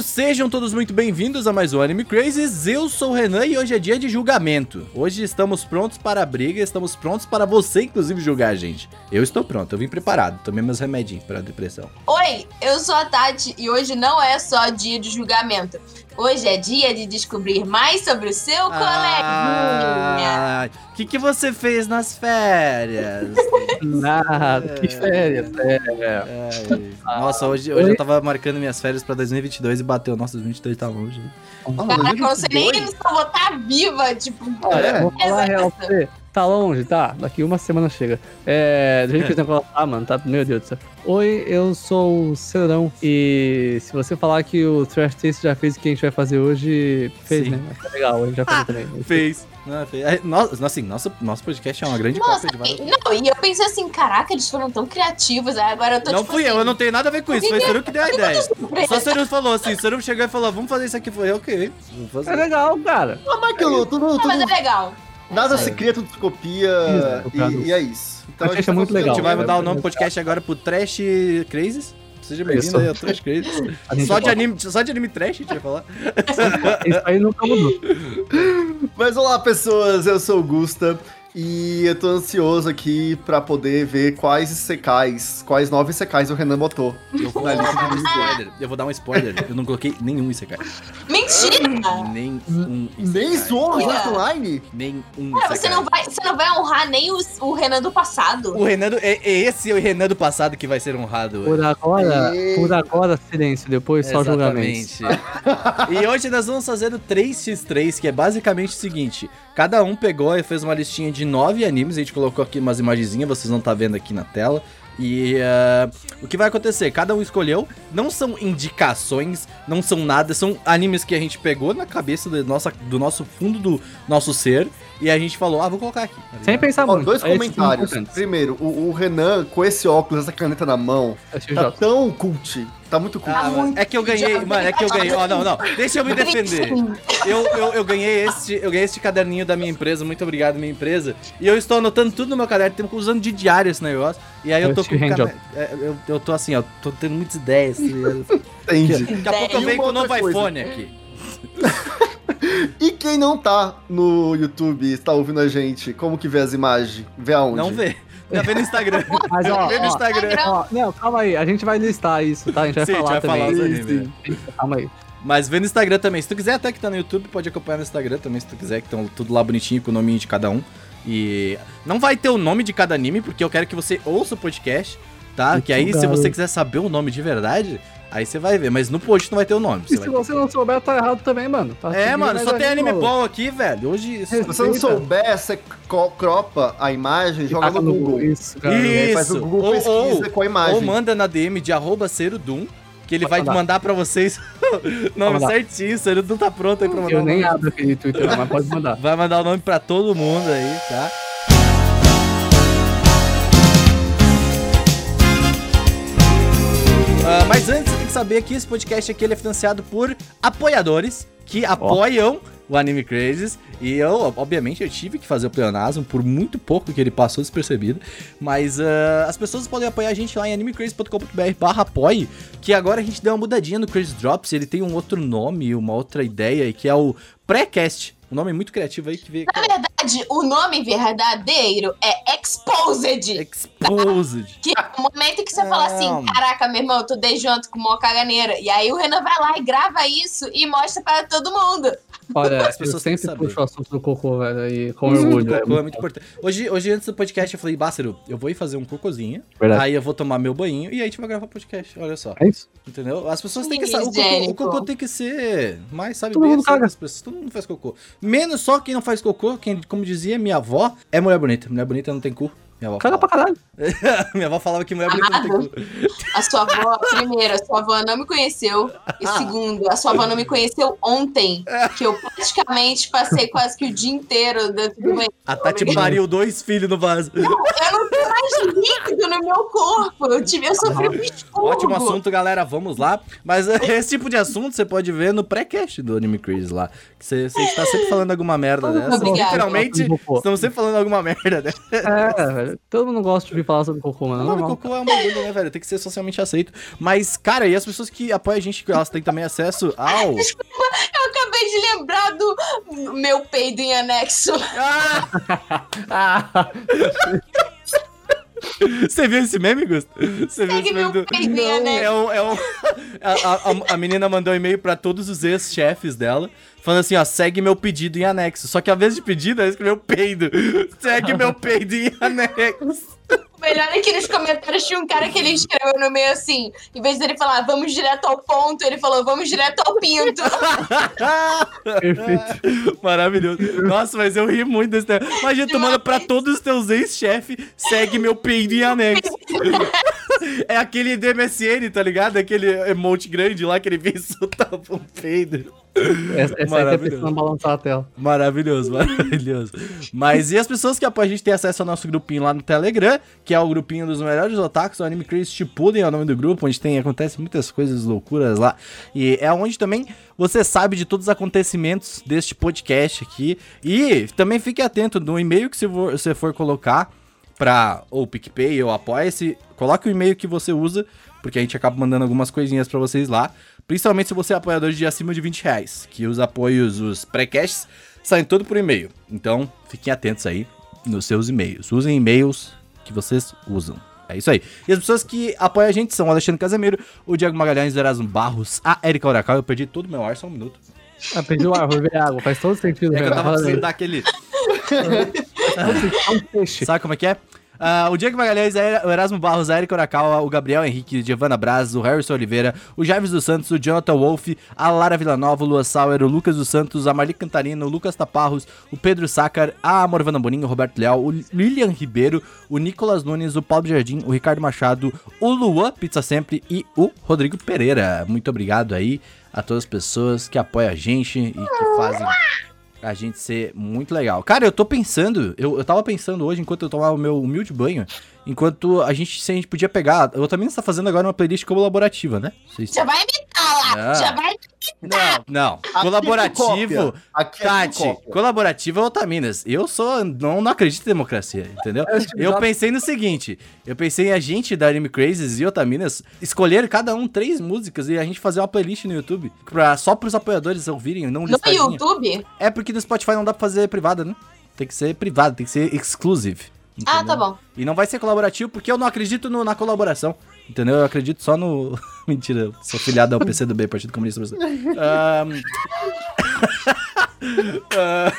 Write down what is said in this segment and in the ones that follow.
Sejam todos muito bem-vindos a mais um Anime Crazes. Eu sou o Renan e hoje é dia de julgamento. Hoje estamos prontos para a briga, estamos prontos para você, inclusive, julgar a gente. Eu estou pronto, eu vim preparado, tomei meus remedinhos para a depressão. Oi, eu sou a Tati e hoje não é só dia de julgamento. Hoje é dia de descobrir mais sobre o seu coleguinha. O que, que você fez nas férias? Nada, que férias. É. Ai, Nossa, hoje, hoje eu tava marcando minhas férias pra 2022 e bateu. Nossa, 2022 tá longe. Caraca, eu não sei nem se eu vou estar viva, tipo. Olha, vou falar real pra você. Tá longe, tá? Daqui uma semana chega. É. A gente fez um negócio. Ah, mano, tá. Meu Deus do céu. Oi, eu sou o Cedrão. E se você falar que o Trash Taste já fez o que a gente vai fazer hoje, fez, Sim. né? Mas tá legal, a gente já fez também. Fez. Não, fez. É, nossa, assim, nosso, nosso podcast é uma grande Nossa, de vários. e- não, e eu pensei assim, caraca, eles foram tão criativos. aí Agora eu tô Não tipo fui eu, assim, eu não tenho nada a ver com isso. Foi o Seru que deu a ideia. surpresa. Só o Seru falou assim, o Seru chegou e falou, vamos fazer isso aqui. Foi ok, vamos É fazer. legal, cara. Ah, mas aquilo, tudo, Não, mas é legal. Nada Isso se cria, tudo se copia e, e é isso. Então Podcast tá é muito conseguindo- A gente vai legal. mudar o nome do podcast agora pro Trash Crazes. Seja bem-vindo aí ao Trash Crazes. A gente Só de, anime, só de anime trash a gente vai falar. Isso aí nunca mudou. Mas olá, pessoas, eu sou o Gusta e eu tô ansioso aqui pra poder ver quais secais, quais nove secais o Renan botou. Eu vou, Na dar lista um de spoiler. Eu vou dar um spoiler. Eu não coloquei nenhum Isekai. Mentira! Nem um Isekai. Nem Olha. Art Online? Nem um Cara, você não, vai, você não vai honrar nem o, o Renan do passado. O Renan do, é, é esse o Renan do passado que vai ser honrado. Por agora, Eita. por agora, silêncio. Depois só. Exatamente. e hoje nós vamos fazer o 3x3, que é basicamente o seguinte: cada um pegou e fez uma listinha de nove animes, a gente colocou aqui umas imagenzinhas, vocês não tá vendo aqui na tela. E ah, o que vai acontecer? Cada um escolheu, não são indicações, não são nada, são animes que a gente pegou na cabeça do, nossa, do nosso fundo do nosso ser e a gente falou, ah, vou colocar aqui. tá Sem pensar Ó, muito. dois É que comentários. Primeiro, o, o Renan com esse óculos, essa caneta na mão, Assistiu tá jogos. tão cult. Tá muito cult. Ah, mano, é que eu ganhei, mano, é que eu ganhei. Ó, não, não. Deixa eu me defender. Eu, eu, eu ganhei este, eu ganhei este caderninho da minha empresa. Muito obrigado, minha empresa. E eu estou anotando tudo no meu caderno, tô usando de diário esse negócio. E aí eu tô com cane- é, eu, eu tô assim, ó, tô tendo muitas ideias. tá? Entendi. Daqui a pouco eu venho com o novo coisa. iPhone aqui. E quem não tá no YouTube e está ouvindo a gente, como que vê as imagens? Vê aonde? Não vê. Tá vendo no Instagram. Mas, ó, vê no ó, Instagram. Ó, não, calma aí, a gente vai listar isso, tá? A gente vai Sim, gente falar vai falar também. os animes, Sim, Calma aí. Mas vê no Instagram também. Se tu quiser até que tá no YouTube, pode acompanhar no Instagram também, se tu quiser, que estão tudo lá bonitinho com o nominho de cada um. E não vai ter o nome de cada anime, porque eu quero que você ouça o podcast, tá? Muito que aí, se você quiser saber o nome de verdade, aí você vai ver. Mas no post não vai ter o nome. E vai se ter. você não souber, tá errado também, mano. Tá É, mano, só tem anime bom aqui, velho. Hoje. Se você não souber, você cropa a imagem e joga no Google. Isso, cara. Aí faz Isso. o Google Ou- pesquisa ou- com a imagem. Ou manda na DM de arroba Serudum, que ele Pode vai mandar. mandar pra vocês o nome certinho. Serudum tá pronto aí pra mandar Eu nem abro aquele Twitter, não, mas pode mandar. Vai mandar o nome pra todo mundo aí, tá? Ah, mas antes, que saber que esse podcast aqui ele é financiado por apoiadores que apoiam o Anime Crazes. E eu, obviamente, eu tive que fazer o pleonasmo por muito pouco que ele passou despercebido. Mas ah, as pessoas podem apoiar a gente lá em animecraze.com.br barra apoie. Que agora a gente deu uma mudadinha no Crazy Drops. Ele tem um outro nome, uma outra ideia, que é o Pré-Cast. Um nome muito criativo aí que vê. Na verdade, o nome verdadeiro é Exposed. Exposed. Que é o momento que você fala assim, caraca, meu irmão, eu tô dei junto com uma caganeira. E aí o Renan vai lá e grava isso e mostra para todo mundo. Olha, As pessoas eu têm que sempre saber. puxo o assunto do cocô, velho, e com orgulho. cocô é muito muito importante. Hoje, hoje, antes do podcast, eu falei, Bácero, eu vou ir fazer um cocôzinho. Verdade. Aí eu vou tomar meu banho e aí a gente vai gravar podcast. Olha só. É isso? Entendeu? As pessoas têm que saber. O cocô, o cocô tem que ser mais, sabe, Todo bem mundo assim, caga. as pessoas. Todo mundo faz cocô. Menos só quem não faz cocô, quem, como dizia minha avó, é mulher bonita. Mulher bonita não tem cu. Minha avó, Caga pra caralho. minha avó falava que mulher bonita não tem cu. A sua avó, primeiro, a sua avó não me conheceu. E segundo, a sua avó não me conheceu ontem. Que eu praticamente passei quase que o dia inteiro dentro do banheiro. A Tati pariu dois filhos no vaso. Eu não tenho mais líquido no meu corpo. Eu, tive, eu sofri um expurgo. Ótimo assunto, galera. Vamos lá. Mas esse tipo de assunto você pode ver no pré-cast do Anime Crazy lá. Que você, você está sempre falando alguma merda Muito dessa. obrigada. Literalmente, estamos sempre falando alguma merda dessa. É, velho. Todo mundo gosta de ouvir falar sobre cocô, mano. Mano, normal. cocô é um bagulho, né, velho? Tem que ser socialmente aceito. Mas, cara, e as pessoas que apoiam a gente, elas têm também acesso ao. Eu acabei de lembrar do meu peido em anexo. Ah! Ah, Você viu esse meme, Gusto? Você viu esse meme do. peido em anexo. É um, é um... A, a- a menina mandou um e-mail pra todos os ex-chefes dela, falando assim, ó, segue meu pedido em anexo. Só que ao invés de pedido, ela escreveu peido. Segue meu peido em anexo. Melhor é que nos comentários tinha um cara que ele escreveu no meio assim, em vez dele falar vamos direto ao ponto, ele falou vamos direto ao pinto. perfeito. Maravilhoso. Nossa, mas eu ri muito desse tema. Imagina, tu manda pra todos os teus ex-chefes, segue meu peido em anexo. É aquele DMSN, tá ligado? Aquele emote grande lá que ele vem soltava um peido. Essa, essa aí tá Maravilhoso. precisando balançar a tela. Maravilhoso, maravilhoso. Mas e as pessoas que apoiam a gente têm acesso ao nosso grupinho lá no Telegram, que é o grupinho dos melhores otakus, o Anime Crazy Shippuden é o nome do grupo, onde tem, acontece muitas coisas loucuras lá. E é onde também você sabe de todos os acontecimentos deste podcast aqui. E também fique atento no e-mail que você for, você for colocar pra ou PicPay ou Apoia-se, coloque o e-mail que você usa, porque a gente acaba mandando algumas coisinhas pra vocês lá. Principalmente se você é apoiador de acima de 20 reais, que os apoios, os pré-casts, saem tudo por e-mail. Então, fiquem atentos aí nos seus e-mails. Usem e-mails que vocês usam. É isso aí. E as pessoas que apoiam a gente são o Alexandre Casemiro, o Diego Magalhães, o Erasmo Barros, a Erika Uracal. Eu perdi todo o meu ar, só um minuto. Ah, perdi o ar, vou beber água. Faz todo sentido, É que eu velho. tava precisando dar aquele... Sabe como é que é? Ah, o Diego Magalhães, o Erasmo Barros, a Erika Urakawa, o Gabriel Henrique, o Braz, o Harrison Oliveira, o Javes dos Santos, o Jonathan Wolff, a Lara Villanova, o Lua Sauer, o Lucas dos Santos, a Marli Cantarino, o Lucas Taparros, o Pedro Sácar, a Morvana Boninho, o Roberto Leal, o Lilian Ribeiro, o Nicolas Nunes, o Paulo Jardim, o Ricardo Machado, o Luan Pizza Sempre e o Rodrigo Pereira. Muito obrigado aí a todas as pessoas que apoiam a gente e que fazem a gente ser muito legal. Cara, eu tô pensando, eu, eu tava pensando hoje, enquanto eu tomava o meu humilde banho, enquanto a gente, se a gente podia pegar. Eu também está fazendo agora uma playlist colaborativa, né? Vocês- Já vai imitar lá, Ah. já vai. Não, não. Aqui é Colaborativo. cópia. Aqui é Tati, colaborativo é Otaminas. Eu sou. Não, não acredito em democracia, entendeu? Eu pensei no seguinte: eu pensei em a gente da Anime Crazes e Otaminas escolher cada um três músicas e a gente fazer uma playlist no YouTube. Pra, só pros apoiadores ouvirem, não No listadinha. YouTube? É porque no Spotify não dá pra fazer privada, né? Tem que ser privado, tem que ser exclusive. Ah, entendeu? tá bom. E não vai ser colaborativo porque eu não acredito no- na colaboração. Entendeu? Eu acredito só no. Mentira, eu sou filiado ao PCdoB, Partido Comunista Brasileiro. Ahn. Ah,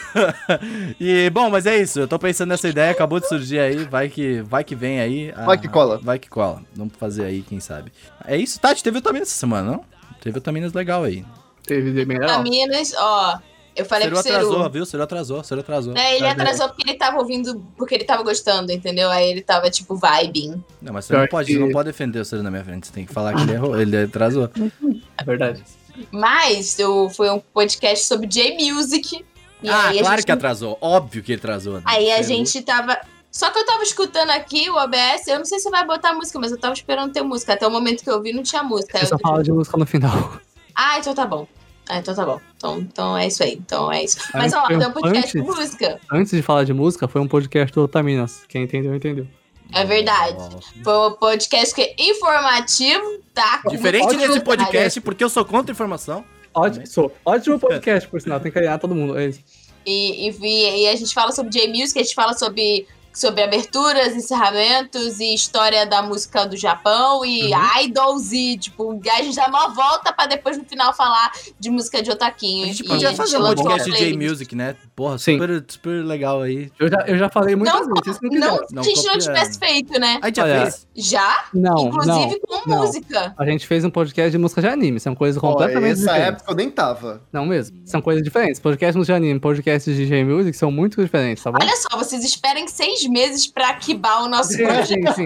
e bom, mas é isso. Eu tô pensando nessa ideia, acabou de surgir aí. Vai que, vai que vem aí. Ah, Vai que cola. Vai que cola. Vamos fazer aí, quem sabe. É isso, Tati. Teve vitaminas essa semana, não? Teve vitaminas legal aí. Teve mineral. Vitaminas, ó. Eu falei Seru pro Seru. atrasou, viu? Seru atrasou, Seru atrasou. É, ele atrasou porque ele tava ouvindo, porque ele tava gostando, entendeu? Aí ele tava, tipo, vibing. Não, mas você não pode, não pode defender o Seru na minha frente. Você tem que falar que ele errou, ele atrasou. É verdade. Mas eu, foi um podcast sobre J-Music. E ah, claro gente que atrasou. Óbvio que ele atrasou. né? Aí a Seru. gente tava. Só que eu tava escutando aqui o OBS, eu não sei se vai botar música, mas eu tava esperando ter música. Até o momento que eu vi não tinha música. Eu só falo de música no final. Ah, então tá bom. Ah, então tá bom. Então, então é isso aí. Então é isso. Mas ó, tem um podcast antes. com música. Antes de falar de música, foi um podcast do Otaminas. Quem entendeu, entendeu. É verdade. Foi um podcast que é informativo, tá? Diferente desse podcast, porque eu sou contra informação. Ótimo, sou. Ótimo podcast, por sinal. Tem que ganhar todo mundo. É isso. E, e, e a gente fala sobre J-Music, a gente fala sobre, sobre aberturas, encerramentos e história da música do Japão e Uhum. idols e, tipo, a gente dá uma volta pra depois no final falar de música de otaquinho. A gente E podia fazer um podcast de. J-Music, né? Porra, Sim. super, super legal aí. Eu já, eu já falei muitas Não, vezes. Não Não, se a gente não tivesse feito, né? A gente já fez. Já? Não, Inclusive não. com não. música. A gente fez um podcast de música de anime. São coisas Ó, completamente essa diferentes. época eu nem tava. Não mesmo. São coisas diferentes. Podcast de música de anime, podcast de J-Music são muito diferentes, tá bom? Olha só, vocês esperem seis meses pra aquibar o nosso Sim, projeto. sim, sim.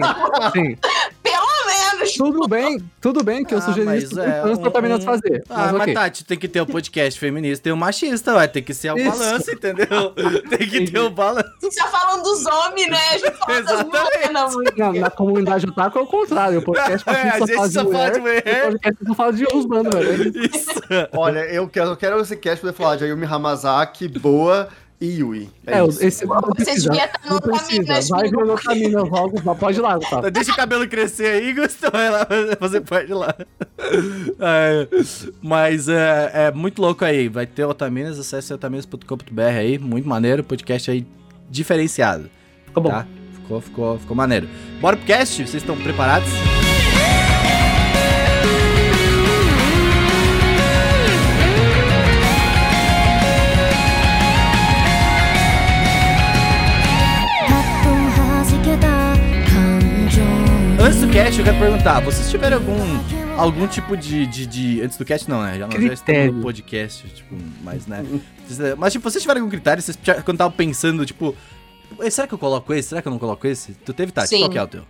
sim. Pelo menos, Tudo bem, tudo bem que eu Ah, sugeri isso é antes pra um- Taminas fazer. Ah, mas mas, ok. Tati, tem que ter o podcast feminista e o machista, vai ter que ser o Isso. balanço, entendeu? Tem que ter o balanço. Você tá falando dos homens, né? A gente fala das Exatamente. mulheres, não. Na comunidade otaku é o contrário. O podcast É, a gente só fala de mulher. O podcast só fala de Rusbando, velho. Isso. Olha, eu quero, eu quero esse cast poder falar de Ayumi Hamazaki, Boa e Yui. É, É, esse não Você precisa. devia estar Não no precisa. Taminas, Vai no caminho logo. Pode ir lá, Gustavo. Deixa o cabelo crescer aí, Gustavo, vai lá fazer parte lá. É, mas é, é muito louco aí. Vai ter Otaminas, acesse otaminas.com.br aí. Muito maneiro, podcast aí diferenciado. Tá bom. Tá? Ficou, ficou, ficou maneiro. Bora pro cast? Vocês estão preparados? Cast, eu quero perguntar, vocês tiveram algum algum tipo de, de, de- antes do cast não, né? Já nós já estamos no podcast, tipo, mas né. Mas tipo, vocês tiveram algum critério? Vocês quando estavam pensando, tipo, "Ei, será que eu coloco esse? Será que eu não coloco esse? Tu teve Tati? Sim. Qual que é o teu?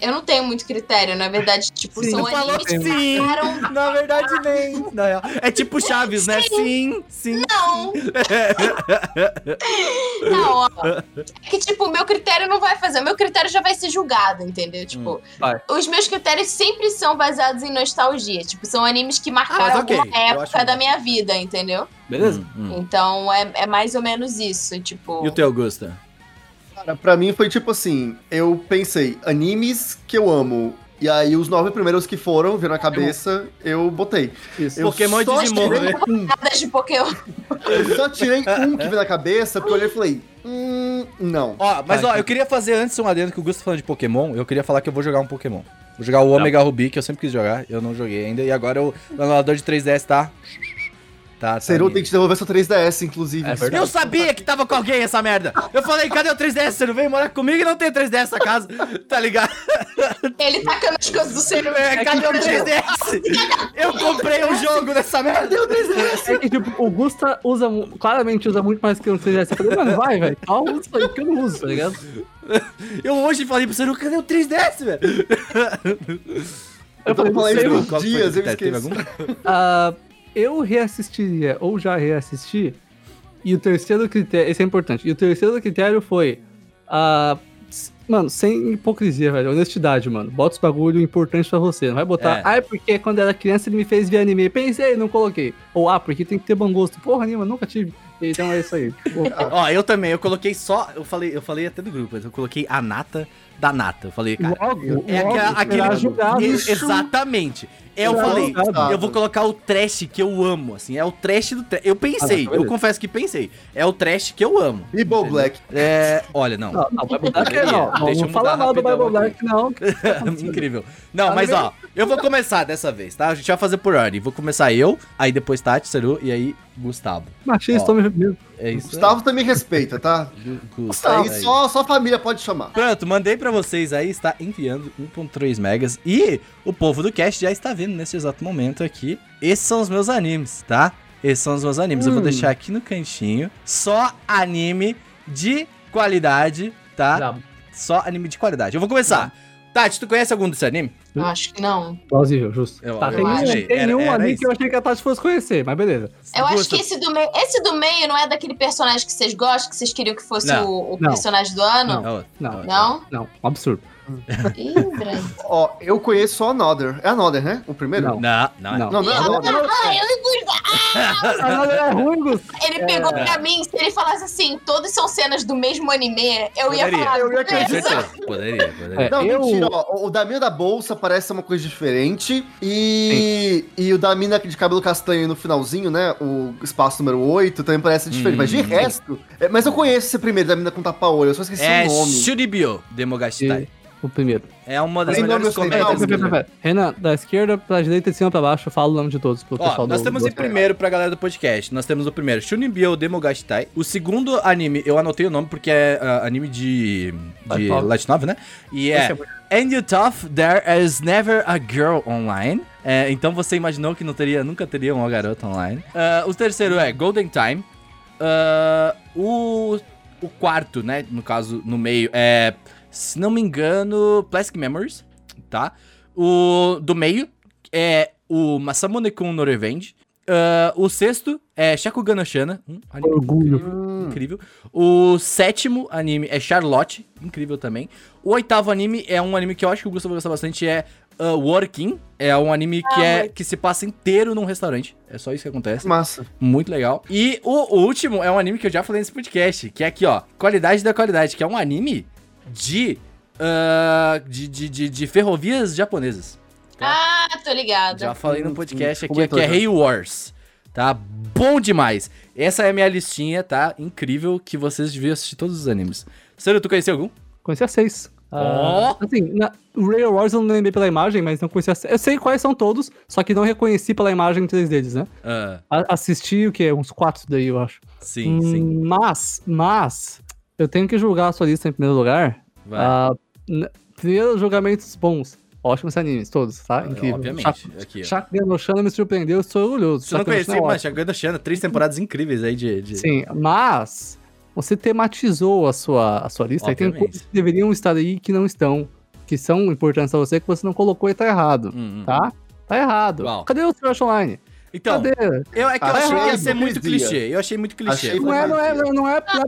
Eu não tenho muito critério, na verdade, tipo, Sim, são animes que sim. marcaram. Na verdade nem. Na real. É tipo Chaves, né? Sim, sim. Não! Não, ó. É que, tipo, o meu critério não vai fazer. O meu critério já vai ser julgado, entendeu? Tipo, vai. os meus critérios sempre são baseados em nostalgia. Tipo, são animes que marcaram mas ok, alguma época acho- da minha vida, entendeu? Beleza? Hum, hum. Então é, é mais ou menos isso. Tipo. E o teu, Gusta? Cara, pra mim foi tipo assim, eu pensei, animes que eu amo. E aí os nove primeiros que foram, viram na cabeça, eu botei. Isso. Eu Pokémon e só Digimon, tirei né? um. Nada de Pokémon. Eu só tirei um que veio na cabeça, porque eu olhei e falei, hum, não. Ó, mas Vai, ó, eu queria fazer antes um adendo que o Gusta tá falando de Pokémon. Eu queria falar que eu vou jogar um Pokémon. Vou jogar o Omega Ruby, que eu sempre quis jogar. Eu não joguei ainda. E agora o o emulador de 3DS tá. Tá, tá. Seru tem que devolver seu 3DS, inclusive. É. Eu sabia que tava com alguém essa merda. Eu falei, cadê o 3DS? Você não veio morar comigo e não tem 3DS nessa casa. Tá ligado? Ele tacando as coisas do ser É, cadê o 3DS? Eu comprei um jogo dessa merda. É que, tipo, o Gusta usa, claramente usa muito mais que o 3DS. Eu falei, mano, vai, velho. Calma isso aí, porque eu não uso, tá ligado? Eu hoje falei pro Seru, cadê o 3DS, velho? Eu uns foi o dias, eu? Teve esqueci. algum? Ah, eu reassistiria, ou já reassisti, e o terceiro critério, esse é importante, e o terceiro critério foi, ah, s- mano, sem hipocrisia, velho, honestidade, mano, bota os bagulho importante pra você, não vai botar, É. ah, é porque quando era criança ele me fez ver anime, pensei, não coloquei, ou ah, porque tem que ter bom gosto, porra nenhuma, nunca tive, então é isso aí. Ó, eu também, eu coloquei só. Eu falei, eu falei até do grupo, mas eu coloquei a nata da nata. Eu falei, cara. logo, É logo, aquele. julgado. E- Exatamente. Eu Será falei, eu vou colocar o trash que eu amo, assim. É o trash do trash. Eu pensei, Ah, tá, eu confesso que pensei. É o trash que eu amo. Bible Black. É. Olha, não. Não, não, Bible Black Poderia. não, não, Deixa eu não fala mudar mal do Bible. Black, não. Incrível. Não, mas ó, eu vou começar dessa vez, tá? A gente vai fazer por ordem. Vou começar eu, aí depois Tati, Seru e aí Gustavo. Machista, mesmo. É isso. Gustavo também respeita, tá? aí. Gu- Isso aí aí. só, só a família pode chamar. Pronto, mandei pra vocês aí, está enviando 1.3 megas e o povo do cast já está vendo nesse exato momento aqui. Esses são os meus animes, tá? Esses são os meus animes. Eu vou Hum. deixar aqui no cantinho só anime de qualidade, tá? Só anime de qualidade. Eu vou começar. Tati, tu conhece algum desse anime? Eu acho que não. Plausível, justo. Eu- tá, eu tem, um, achei. tem Era- um era ali isso. que eu achei que a Tati fosse conhecer, mas beleza. Eu acho que esse do meio. Esse do meio não é daquele personagem que vocês gostam, que vocês queriam que fosse Não. o, o Não. personagem do ano? Não, Não. Não? Não, um absurdo. Ó, eu conheço só Another. É Another, né? O primeiro? Não. Não, não. Não. Não, não é Another. Ah, eu- Ah, é ruim, Gus. Ele pegou pra mim, se ele falasse assim, todos são cenas do mesmo anime, eu ia Poderia. falar. Eu ia acreditar. Poderia, poderia. É. Não, eu- mentira, ó. O da mina da bolsa parece ser uma coisa diferente. E, e o da mina de cabelo castanho no finalzinho, né? O espaço número 8 também parece diferente. Mas de Hum. resto. é, mas eu conheço esse primeiro da mina com tapa-olho. Eu só esqueci É o nome. Shuribyo Demogashitai. O primeiro. É uma das Tem melhores comédias. Pera, pera, pera. Renan, da esquerda pra direita, de cima pra baixo, fala o nome de todos pro Ó, pessoal nós do... temos do- em primeiro pra galera do podcast. Nós temos o primeiro, Shunibyo Demogashitai. O segundo anime, eu anotei o nome porque é ah, anime de, de Light novel. Né? E é é And You Tough, There Is Never a Girl Online. É, então você imaginou que não teria, nunca teria uma garota online. Ah, o terceiro é Golden Time. Ah, o, o quarto, né? No caso, no meio, é. Se não me engano, Plastic Memories, tá? O do meio é o Masamune-kun no Revenge. Ah, o sexto é Shakugan no Shana. Hum, anime Orgulho. incrível, incrível. O sétimo anime é Charlotte. Incrível também. O oitavo anime é um anime que eu acho que o Gustavo vai gostar bastante. É uh, Working. É um anime que, Ah, é, que se passa inteiro num restaurante. É só isso que acontece. Massa. Muito legal. E o, o último é um anime que eu já falei nesse podcast, que é aqui, ó. Qualidade da qualidade, que é um anime de. ah, de, de, de, de ferrovias japonesas. Ah, tô ligada. Já falei no Hum, podcast hum, aqui, que comentou é. Hey Wars. Tá bom demais. Essa é a minha listinha, tá? Incrível que vocês deviam assistir todos os animes. Sério, tu conheceu algum? Conheci a seis. Ah, assim, na, Rail Wars eu não lembrei pela imagem, mas não conhecia. Eu sei quais são todos, só que não reconheci pela imagem três deles, né? Ah, A- assisti o que? Uns quatro daí, eu acho. sim, Hum, sim. Mas, mas, eu tenho que julgar a sua lista em primeiro lugar. Vai. N- primeiro, julgamentos bons. Ótimos animes, todos, tá? Incrível. Obviamente. Shakugan no Shana me surpreendeu, estou orgulhoso. Você não no conhecia, é ótimo. Shakugan Shana, três temporadas incríveis aí de... de... Sim, mas você tematizou a sua, a sua lista e tem Obviamente. coisas que deveriam estar aí que não estão, que são importantes pra você, que você não colocou e tá errado, Hum, hum. tá? Tá errado. Qual? Cadê o Sword Online? Então, Cadê? eu, é que eu Achei que ia ser muito clichê. Eu achei muito clichê. Achei Não é, não é, não é, não é pra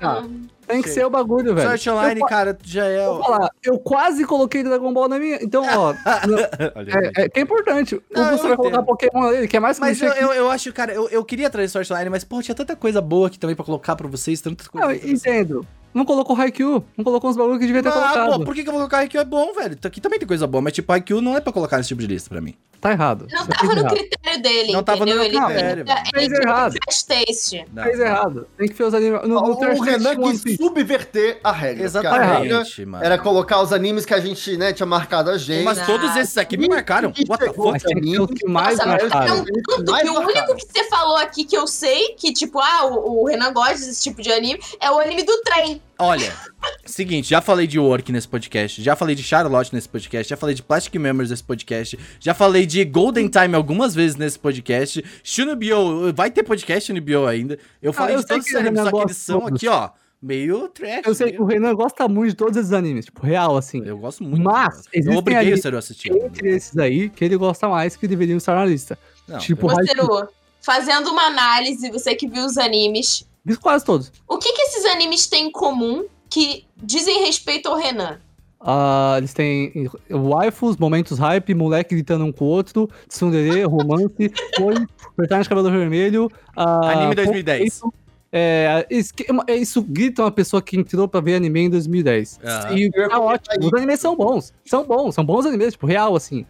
Ah, mano. Tem que Sim. ser o bagulho, velho. Sword Online, eu, cara, já é... vou o- falar, eu quase coloquei Dragon Ball na minha. Então, ó, não- é, é é importante. Não, o Gusto vai colocar. Pokémon ali, que é mais Mas eu, eu, eu acho, cara, eu, eu queria trazer Sword Online, mas, pô, tinha tanta coisa boa aqui também pra colocar pra vocês, tantas Não, coisas. entendo. Não colocou Haikyuu, não colocou uns bagulhos que devia ter Ah, colocado. pô, por que, que eu vou colocar Haikyuu? É bom, velho. Aqui também tem coisa boa, mas tipo, Haikyuu não é pra colocar nesse tipo de lista pra mim. Tá errado. Não tava fez no errado. critério dele, Não tava no entendeu? meu Ele critério, ele Fez errado. fast taste. Não, Fez errado. Tem que ver os animes. No, no O Renan quis subverter a regra. porque a regra Exatamente, mano. Era colocar os animes que a gente, né, tinha marcado a gente. Mas todos esses aqui me marcaram. Que What the fuck? Mas tem que ser os que mais Nossa, mas marcaram. é tanto Mais que o único que você falou aqui que eu sei, que tipo, ah, o, o Renan gosta desse tipo de anime, é o anime do trem. Olha, seguinte, já falei de Work nesse podcast, já falei de Charlotte nesse podcast, já falei de Plastic Memories nesse podcast, já falei de Golden Time algumas vezes nesse podcast, Shunobyo, vai ter podcast Shunobyo ainda. Eu falei eu de todos esses animes, só que eles são todos. aqui, ó, meio trash. Eu sei que o Renan gosta muito de todos esses animes, tipo, real, assim. Eu gosto muito. Mas, eu existem obriguei o Seru a assistir. Entre esses aí, que ele gosta mais, que deveriam estar na lista. Não, tipo, eu- Vai Você, Ru, fazendo uma análise, você que viu os animes, Vi quase todos. o que, que esses animes têm em comum que dizem respeito ao Renan? Ah, eles têm waifus, momentos hype, moleque gritando um com o outro, tsundere, romance, foi, personagem de cabelo vermelho. ah, Anime 2010. pouco- É, esquema- é, isso grita uma pessoa que entrou pra ver anime em 2010. Aham. E tá ótimo. Os animes são bons. São bons, são bons animes, tipo, real, assim.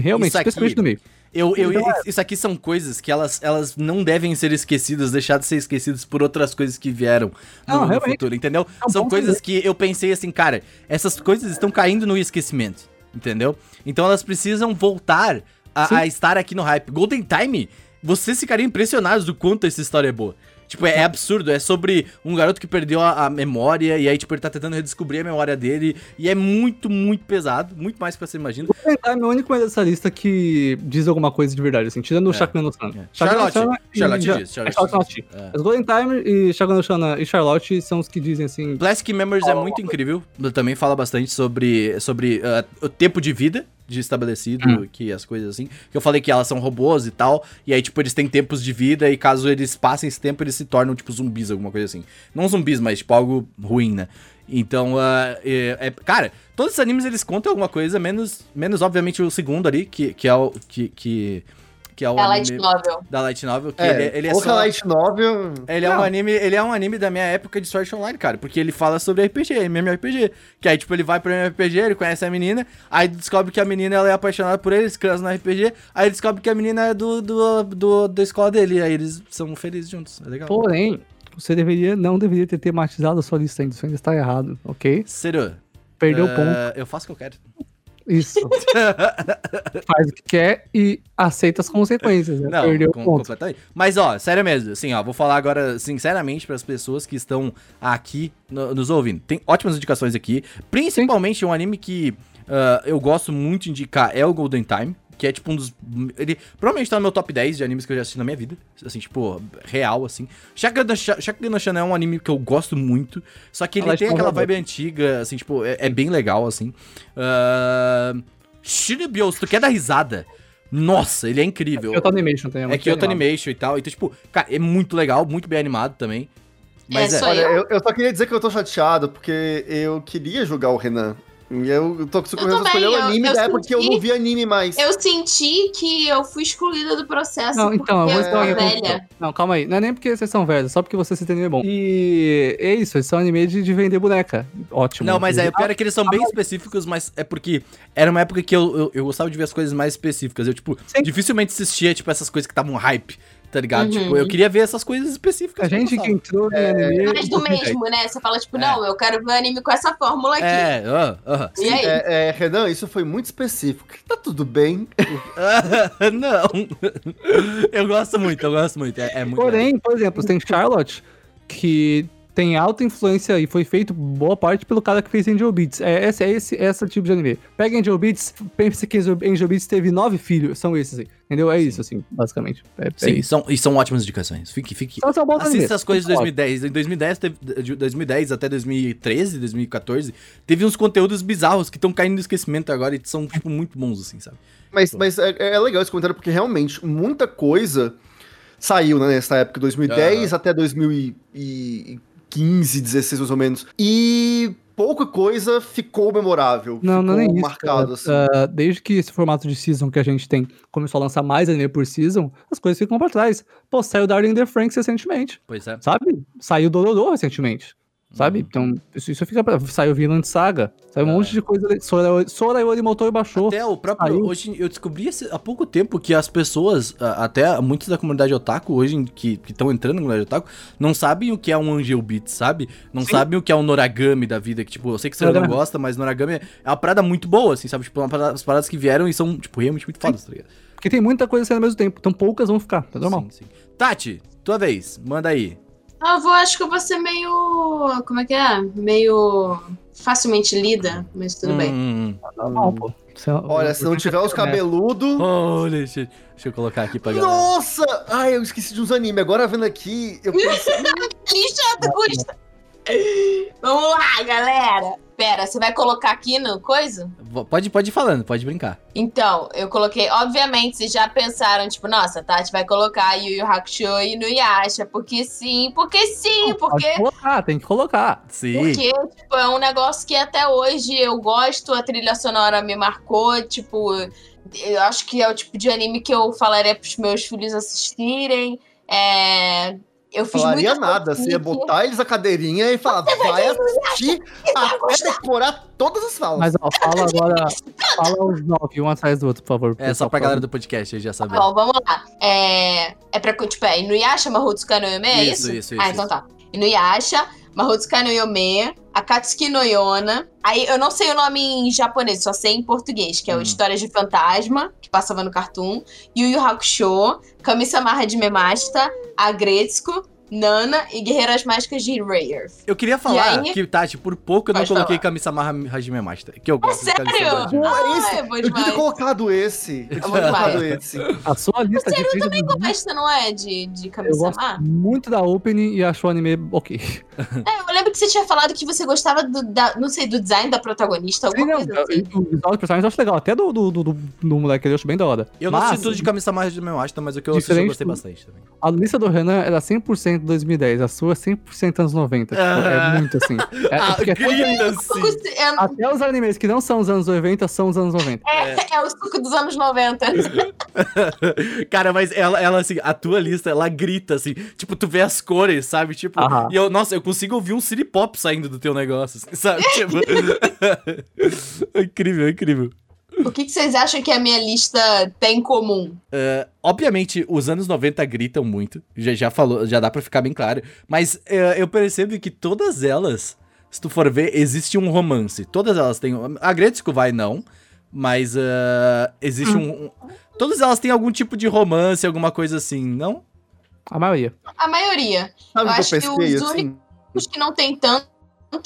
Realmente, Isso especialmente no meio. Eu, eu, Então, isso aqui são coisas que elas, elas não devem ser esquecidas, deixar de ser esquecidas por outras coisas que vieram no, Não, no futuro, entendeu? É um são coisas que eu pensei assim, cara, essas coisas estão caindo no esquecimento, entendeu? Então elas precisam voltar a, a estar aqui no hype. Golden Time, vocês ficariam impressionados do quanto essa história é boa. Tipo, é, é absurdo. É sobre um garoto que perdeu a, a memória e aí, tipo, ele tá tentando redescobrir a memória dele. E é muito, muito pesado. Muito mais do que você imagina. O Golden Time é o único dessa lista que diz alguma coisa de verdade, assim, tirando o É. No Shana. É. No Charlotte. Charlotte diz, Charlotte diz. É. Golden Time e Shakugan no Shana e Charlotte são os que dizem assim. Plastic Memories é muito incrível. Também fala bastante sobre, sobre ah, o tempo de vida de estabelecido, Hum. que as coisas assim. Que eu falei que elas são robôs e tal. E aí, tipo, eles têm tempos de vida e caso eles passem esse tempo, eles se tornam, tipo, zumbis, alguma coisa assim. Não zumbis, mas, tipo, algo ruim, né? Então, ah, é, é- cara, todos os animes eles contam alguma coisa, menos, menos obviamente o segundo ali, que, que é o. Que, que, que é o É a Light anime Novel. da Light Novel, que É, ele, ele é outra só... light novel. Ele é, um anime, ele é um anime da minha época de Sword Online, cara, porque ele fala sobre RPG, MMORPG. Que aí, tipo, ele vai pro MMORPG, ele conhece a menina, aí descobre que a menina ela é apaixonada por ele, eles criam no RPG, aí descobre que a menina é do, do, do- da escola dele, aí eles são felizes juntos. É legal. Porém, você deveria, não deveria ter tematizado a sua lista ainda. Isso ainda está errado, ok? Seru, Perdeu o eh, ponto. Eu faço o que eu quero. Isso. Faz o que quer e aceita as consequências. Né? Não, Perdeu com- o ponto. completamente. Mas, ó, sério mesmo, assim, ó, vou falar agora sinceramente para as pessoas que estão aqui no- nos ouvindo. Tem ótimas indicações aqui, principalmente um anime que ah, eu gosto muito de indicar é o Golden Time. Que é tipo um dos. Ele provavelmente tá no meu top 10 de animes que eu já assisti na minha vida. Assim, tipo, real, assim. Shakugan no Sha- Shakugan no Shana é um anime que eu gosto muito. Só que ele Ela é tem tipo aquela vibe antiga, assim, tipo, é, é bem legal, assim. Ah, Shinibyo, se tu quer dar risada, nossa, ele é incrível. Kyoto Animation também. É muito Kyoto animado. Animation e tal. Então, tipo, cara, é muito legal, muito bem animado também. Mas É, é. só Olha, eu? eu, eu só queria dizer que eu tô chateado, porque eu queria jogar o Renan. E eu, eu tô com Eu escolher o eu- anime eu da época que eu senti- não vi anime mais. Eu senti que eu fui excluída do processo Não, então, eu porque vou eu sou aconteceu. velha. Não, calma aí. Não é nem porque vocês são velhos, só porque você se anime é bom. E é isso, eles são anime de, de vender boneca. Ótimo. Não, mas é, o pior é que eles são bem específicos, mas é porque era uma época que eu, eu, eu gostava de ver as coisas mais específicas. Eu, tipo, Sim. dificilmente assistia, tipo, essas coisas que estavam hype, tá ligado? Uhum. Tipo, eu queria ver essas coisas específicas. A gente que entrou em anime. Mais do mesmo, né? Você fala, tipo, É. não, eu quero ver anime com essa fórmula aqui. É, aham, aham. E aí? É, é, Renan, isso foi muito específico. Tá tudo bem. não. Eu gosto muito, eu gosto muito. É, é muito legal. Porém, por exemplo, tem Charlotte, que tem alta influência e foi feito boa parte pelo cara que fez Angel Beats. É esse, é esse, esse tipo de anime. Pega Angel Beats, pense que Angel Beats teve nove filhos, são esses aí. Entendeu? É isso, assim, basicamente. É, é Sim, isso. são, e são ótimas indicações. Fique, fique. Só são. Assista as coisas de São 2010. Em 2010, teve, de 2010 até 2013, 2014, teve uns conteúdos bizarros que estão caindo no esquecimento agora e são, tipo, muito bons, assim, sabe? Mas, mas é, é legal esse comentário, porque realmente muita coisa saiu né, nessa época, 2010 até 2015, 16 mais ou menos. E pouca coisa ficou memorável. Não, não é ficou nem isso. marcado, assim. Ah, desde que esse formato de season que a gente tem começou a lançar mais anime por season, as coisas ficam pra trás. Pô, saiu Darling the Franks recentemente, Pois é. sabe? Saiu Dororo recentemente, sabe? Uhum. Então, isso, isso fica pra... Saiu Vinland Saga, saiu um É. monte de coisa. Sora, Sora Yorimoto baixou. Até o próprio. Saiu. Hoje eu descobri esse- há pouco tempo que as pessoas, até muitos da comunidade otaku hoje, que estão entrando na comunidade otaku, não sabem o que é um Angel Beat, sabe? Não Sim. sabem o que é um Noragami da vida. Que, tipo, eu sei que você não gosta, mas Noragami é uma parada muito boa, assim, sabe? Tipo, uma parada- as paradas que vieram e são, tipo, realmente muito fodas, tá ligado? Porque tem muita coisa saindo ao mesmo tempo, então poucas vão ficar, é normal. Sim, sim. Tati, tua vez, manda aí. Eu vou, acho que eu vou ser meio. Como é que é? Meio. facilmente lida, mas tudo bem. Hum, Normal, pô. Você- Olha, se não tiver os É. cabeludos. Olha, deixa, deixa eu colocar aqui pra galera. Nossa! Ai, eu esqueci de uns animes. Agora vendo aqui, eu pensei. Vamos lá, galera! Pera, você vai colocar aqui no coisa? Pode, pode ir falando, pode brincar. Então, eu coloquei. Obviamente, vocês já pensaram, tipo, nossa, a Tati vai colocar Yu Yu Hakusho e Nuyasha. Porque sim, porque sim, porque. colocar, tem que colocar. Sim. Porque, tipo, é um negócio que até hoje eu gosto, a trilha sonora me marcou, tipo, eu acho que é o tipo de anime que eu falaria pros meus filhos assistirem. É, eu fiz Falaria muita nada. Você ia botar eles na cadeirinha e falar, vai assistir até decorar todas as falas. Mas ó, fala agora, fala os nove, um atrás do outro, por favor. É só pra galera do podcast aí já saber. Bom, vamos lá. É, é pra, tipo, é Inuyasha, Mahotsuka no Yome, é Isso, isso? isso, isso, Ah, isso. então tá. Inuyasha, Mahotsuka no Yome, Akatsuki no Yona. Aí, eu não sei o nome em japonês, só sei em português, que é o Hum. Histórias de Fantasma, que passava no Cartoon, Yu Yu Hakusho, Kami-sama de Memasta, Agretsuko, Nana e Guerreiras Mágicas de Rare. Eu queria falar aí? que, Tati, por pouco eu não Pode coloquei falar. Kami-sama Hajime Master. Que eu gosto de sério? Pô, Ah, esse, é bom eu devia demais. ter colocado esse. Eu É devia ter colocado esse. A sua lista de Sério, eu também vídeos- gosto, não é? De, de Eu gosto muito da opening e achou o anime ok. É, eu lembro que você tinha falado que você gostava do, da, não sei, do design da protagonista, Sim, alguma não, coisa assim. o visual dos personagens eu acho legal, até do, do, do, do, do moleque ali eu acho bem da hora. Eu não Mas, assisti tudo de Kami-sama Hajime Master, mas o que eu assisti eu gostei bastante também. A lista do Renan era 100% 2010, a sua é 100% anos 90. Tipo, Ah. é muito assim. É, Ah, assim. é, até os animes que não são os anos 90 são os anos 90. é, é o suco dos anos 90. Cara, mas ela, ela, assim, a tua lista, ela grita, assim. Tipo, tu vê as cores, sabe? Tipo, e eu, nossa, eu consigo ouvir um city pop saindo do teu negócio, assim, sabe? Tipo. é incrível, é incrível. O que, que vocês acham que a minha lista tem em comum? É, obviamente, os anos 90 gritam muito. Já, já falou, já dá pra ficar bem claro. Mas é, eu percebo que todas elas, se tu for ver, existe um romance. Todas elas têm. A Gretzko vai, não. Mas é, existe um, um- Todas elas têm algum tipo de romance, alguma coisa assim, não? A maioria. A maioria. Sabe Eu o que acho eu que pesquei, os assim? Os que não tem tanto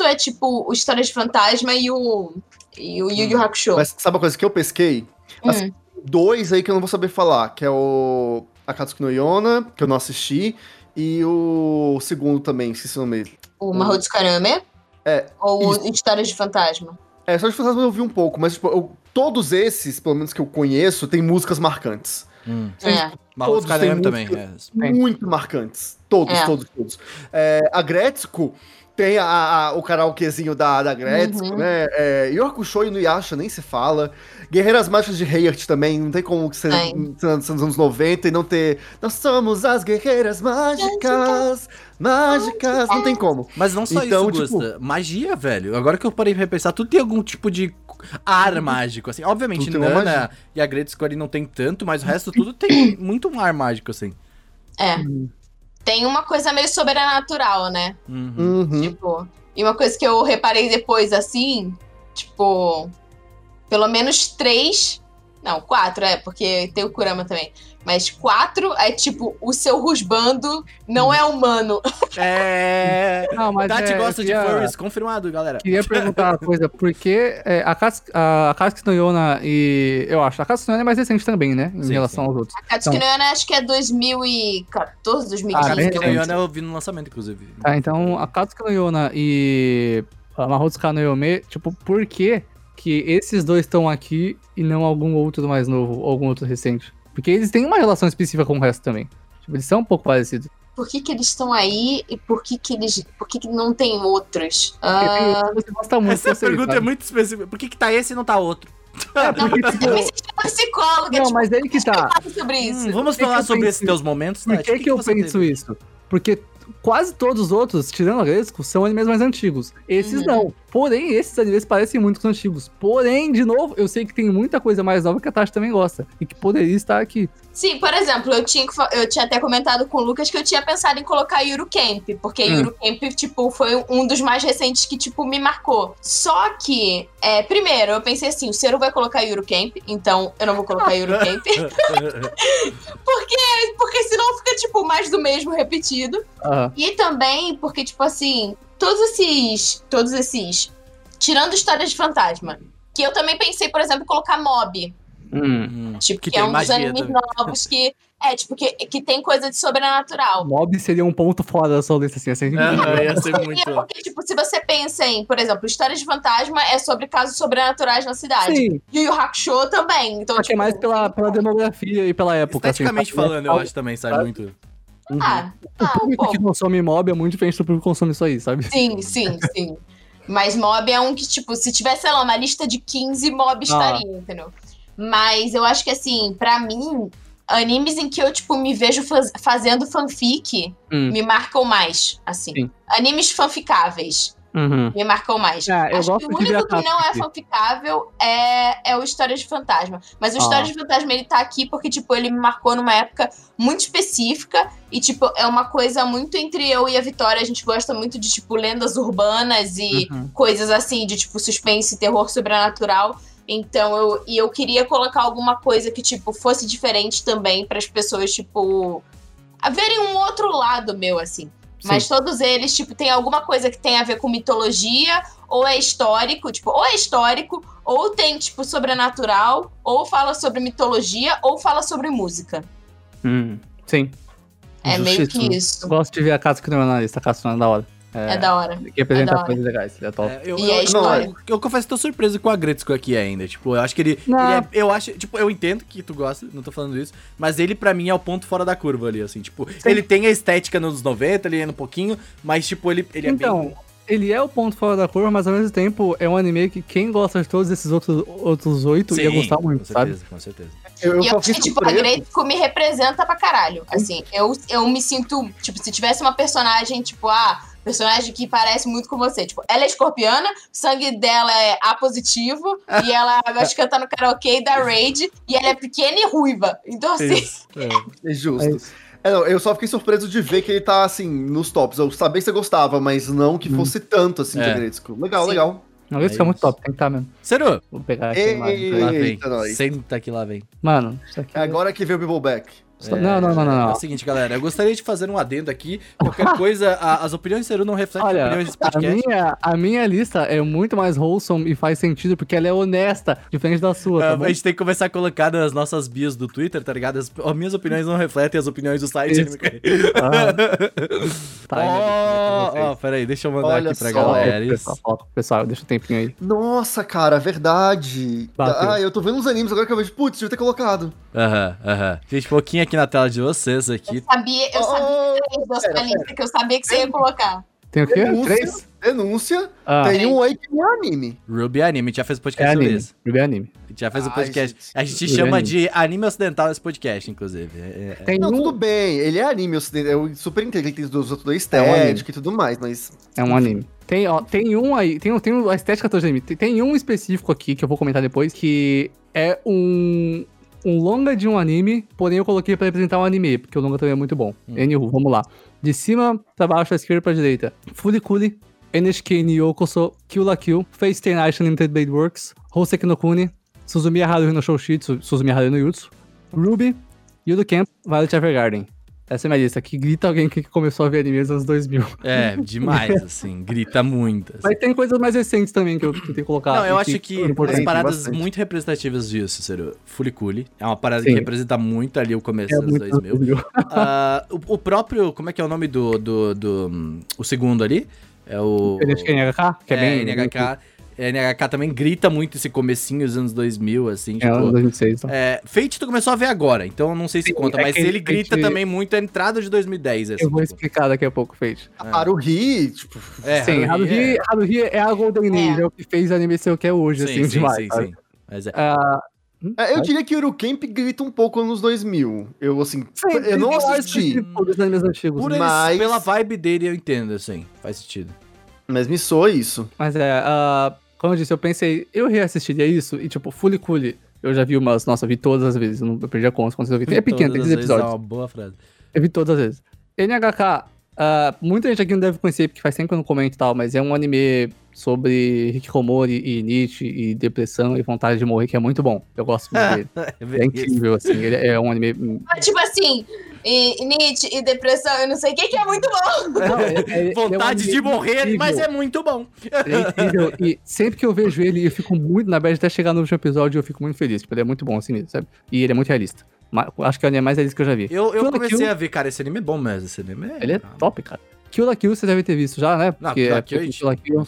é tipo o História de Fantasma e o, e o Yu Yu Hakusho. Mas sabe uma coisa que eu pesquei? Hum. Dois aí que eu não vou saber falar, que é o Akatsuki no Yona, que eu não assisti, e o segundo também, esqueci o nome dele. O Mahotsuka Rame. É, Ou isso. Histórias de Fantasma. É, só de fantasma eu vi um pouco, mas tipo, eu- todos esses, pelo menos que eu conheço, tem músicas marcantes. Hum. É. Têm Canema também. é. Muito marcantes. Todos, É. todos, todos. É, a Gretzko tem a, a- o karaokezinho da, da Gretzko, Uhum. né? É, Yorkusho e Nuyasha nem se fala. Guerreiras Mágicas de Heart também, não tem como ser, nos anos 90 e não ter. Nós somos as guerreiras mágicas, mágicas, não tem como. Mas não só Então, isso, tipo- Gusta. Magia, velho. Agora que eu parei pra repensar, tudo tem algum tipo de ar mágico, assim. Obviamente, Tudo Nana e a Gretzko ali não tem tanto, mas o resto tudo tem muito um ar mágico, assim. É. Tem uma coisa meio sobrenatural, né? Uhum. Tipo, e uma coisa que eu reparei depois, assim, tipo, pelo menos três. Não, quatro, é, porque tem o Kurama também. Mas quatro é tipo, o seu rusbando não é humano. É. Não, mas Tati é, gosta queria- de furries, confirmado, galera. Queria perguntar uma coisa, porque é, a, a, a Katsuki no Yona e. Eu acho, a Katsuki no Yona é mais recente também, né? Em Sim, relação sim. aos outros. A Katsuki no Yona acho que é 2014, 2015. Ah, Cara, bem que eu- vi no lançamento, inclusive. Tá, então a Katsuki no Yona e a Mahotsuka no Yome, tipo, por que que esses dois estão aqui e não algum outro mais novo ou algum outro recente? Porque eles têm uma relação específica com o resto também. Tipo, eles são um pouco parecidos. Por que, que eles estão aí e por que, que eles. Por que, que não tem outros? Ah, tem outros que você gosta muito. Essa sei, pergunta é muito específica. Por que, que tá esse e não tá outro? É, porque, eu tipo, me senti uma psicóloga, não, tipo, mas aí que tá. sobre isso. Hum, vamos falar sobre esses teus momentos, Por que, que, eu penso teve? isso? Porque quase todos os outros, tirando a Gresco, são animes mais antigos. Esses Uhum. não. Porém, esses animes parecem muito com os antigos. Porém, de novo, eu sei que tem muita coisa mais nova que a Tati também gosta. E que poderia estar aqui. Sim, por exemplo, eu tinha, eu tinha até comentado com o Lucas que eu tinha pensado em colocar Yuru Camp, porque Hum. Yuru Camp, tipo, foi um dos mais recentes que, tipo, me marcou. Só que, é, primeiro, eu pensei assim, o Ciro vai colocar Yuru Camp, então eu não vou colocar Yuru Camp, porque, porque senão fica, tipo, mais do mesmo repetido. Aham. E também porque, tipo assim, todos esses. Todos esses. Tirando histórias de fantasma. Que eu também pensei, por exemplo, em colocar mob. Hum. Hum, Tipo, que que, é um dos animes também. novos que. É, tipo, que, que tem coisa de sobrenatural. Mob seria um ponto fora da sua lista, assim. assim Aham, ia ser E é muito. porque, tipo, se você pensa em, por exemplo, histórias de fantasma é sobre casos sobrenaturais na cidade. Sim, Yu Yu Hakusho também. Então, só que é tipo, mais pela, pela demografia e pela época. Esteticamente assim, falando, eu sabe? acho também sai Sabe? muito. Uhum. Ah, O ah, um público que pouco. consome mob é muito diferente do público que consome isso aí, sabe? Sim, sim, sim. Mas mob é um que, tipo, se tivesse, sei lá, uma lista de 15, mob estaria, entendeu? Mas eu acho que, assim, pra mim, animes em que eu, tipo, me vejo faz- fazendo fanfic Hum. me marcam mais, assim. Sim. Animes fanficáveis Uhum. me marcam mais. Ah, eu Acho gosto que o único que não é fanficável é, é o História de Fantasma. Mas o Ah. História de Fantasma, ele tá aqui porque, tipo, ele me marcou numa época muito específica. E, tipo, é uma coisa muito entre eu e a Vitória. A gente gosta muito de, tipo, lendas urbanas e Uhum. coisas assim, de, tipo, suspense e terror sobrenatural. Então, eu, e eu queria colocar alguma coisa que, tipo, fosse diferente também para as pessoas, tipo, verem um outro lado meu, assim. Mas todos eles, tipo, tem alguma coisa que tem a ver com mitologia, ou é histórico, tipo, ou é histórico, ou tem, tipo, sobrenatural, ou fala sobre mitologia, ou fala sobre música. Hum. Sim. É meio que Eu isso. gosto de ver a Katsuki no analista, a Katsuki é da hora. É, da hora. Que apresenta é coisas legais, é top. É, eu, E eu, é não, histórico. eu, eu confesso que tô surpreso com a Gretzko aqui ainda. Tipo, eu acho que ele. Não. ele é- eu acho. Tipo, eu entendo que tu gosta, não tô falando isso. Mas ele, pra mim, é o ponto fora da curva ali, assim. Tipo, ele tem a estética nos 90, ele é um pouquinho, mas, tipo, ele, ele é Então, bem. ele é o ponto fora da curva, mas ao mesmo tempo é um anime que quem gosta de todos esses outros, outros oito ia gostar muito, com sabe? certeza, com certeza. Eu, eu E só eu acho que, fiquei tipo, a. Gretzko me representa pra caralho. Assim, eu, eu me sinto, tipo, se tivesse uma personagem, tipo, ah, personagem que parece muito com você. Tipo, ela é escorpiana, o sangue dela é A positivo, e ela gosta de cantar no karaokê da Raid, e ela é pequena e ruiva. Então, assim, Isso. É. É justo. É isso. É, não, eu só fiquei surpreso de ver que ele tá, assim, nos tops. Eu sabia que você gostava, mas não que fosse tanto, assim, É. de Gretzko. Legal, Sim. legal. Não, isso É é muito isso. top, tem que estar mesmo. Seru, Vou pegar aqui a Ei, imagem. lá vem. Eita, nós. Senta que lá vem. Mano, isso aqui. É agora que veio o Bibbleback. Só- Não, não, não, não. É o seguinte, galera, eu gostaria de fazer um adendo aqui. Qualquer coisa, a- as opiniões do Seru não refletem as Olha, opiniões desse a podcast. minha, a minha lista é muito mais wholesome e faz sentido porque ela é honesta, diferente da sua, tá Ah, bom? a gente tem que começar a colocar nas nossas bios do Twitter, tá ligado? As, as minhas opiniões não refletem as opiniões do site. Isso. Ah. Tá, Ó, ainda ó, peraí, deixa eu mandar Olha aqui pra só. galera. Isso. Pessoal, pro pessoal, deixa um tempinho aí. Nossa, cara, verdade. Bateu. Ah, eu tô vendo uns animes agora que eu vejo, putz, devia ter colocado. Aham, aham. Gente, pouquinho aqui na tela de vocês aqui. Eu sabia, eu sabia Oh, três sua lista que eu sabia que você ia colocar. Tem o quê? denúncia, Três? denúncia, Ah, tem um aí que não é anime. Ruby Anime, a gente já fez é podcast sobre anime. isso. Ruby é anime. A gente já fez um Ai, podcast. gente. A gente Ruby chama Anime. de anime ocidental esse podcast, inclusive. É- é- Tem Não, um, tudo bem, ele é anime ocidental, eu super entendo que ele tem dos outros dois É um estética e tudo mais, mas... É um anime. Tem, ó, tem um aí, tem, um- tem um- a estética toda de anime. Tem, tem um específico aqui que eu vou comentar depois, que é um, um longa de um anime, porém eu coloquei pra representar um anime, porque o longa também é muito bom. Hum. Anywho, vamos lá. De cima pra baixo, da esquerda pra direita. Furikuri, NHK Nyokoso, Kill la Kill, Face Ten Nation Limited Blade Works, Hoseki no Kuni, Suzumiya Haruhi no Shoushitsu, Suzumiya Haruhi no Yutsu, Ruby, Yudo Camp, Violet Evergarden. Essa é a minha lista. Que grita alguém que começou a ver anime nos anos 2000. É, demais, assim. Grita muito. assim. Mas tem coisas mais recentes também que eu tentei colocar. Não, eu acho que as paradas bastante. muito representativas disso, Ciro. Furikuli. É uma parada Sim. que representa muito ali o começo É dos muito 2000. 2000. Ah, o, o próprio, como é que é o nome do, do, do, hum, o segundo ali? É o... NHK NHK, que é, bem... NHK. NHK também grita muito esse comecinho dos anos 2000, assim, É, tipo... 2006. Então. É, Fate tu começou a ver agora, então eu não sei se Sim, conta, é mas ele grita Fate- também muito a entrada de 2010, assim. eu vou tipo. explicar daqui a pouco, Fate. A Haruhi, tipo... É, sim, Haruhi, é. Haruhi é a Golden É. Age, é o que fez anime ser o que é hoje, Sim, assim, sim, demais. sim, sabe? sim. Mas é. Ah, hum, É, eu vai. diria que o Camp grita um pouco nos 2000. Eu, assim, Sim, eu não assisti, dos animes antigos. Por né? eles, mas- pela vibe dele, eu entendo, assim. Faz sentido. mas me soa isso. Mas é, ah, como eu disse, eu pensei, eu reassistiria isso e, tipo, Fully Cooley, eu já vi umas, nossa, eu vi todas as vezes, eu não perdi a conta quantas eu vi. É pequeno, tem Todas 10 as vezes episódios. É uma boa frase. Eu vi todas as vezes. NHK, ah, muita gente aqui não deve conhecer, porque faz tempo que eu não comento e tal, mas é um anime sobre Hikikomori e Nietzsche e depressão e vontade de morrer, que é muito bom. Eu gosto muito dele. É É bem isso. incrível, assim. Ele é um anime. Tipo assim, e, e Nietzsche e depressão, eu não sei o que, que é muito bom. não, é- é- é um Vontade de morrer, incrível. mas é muito bom. É. E sempre que eu vejo ele, eu fico muito na bad até chegar no último episódio, eu fico muito feliz. Tipo, ele é muito bom assim sabe? E ele é muito realista. Acho que é o anime mais realista que eu já vi. Eu, eu Kill comecei Kill, a ver, cara, esse anime é bom mesmo. Esse anime é. Ele é top, cara. Kill la Kill você deve ter visto já, né? Não, Porque Kill la é Kill, Kill la Kill.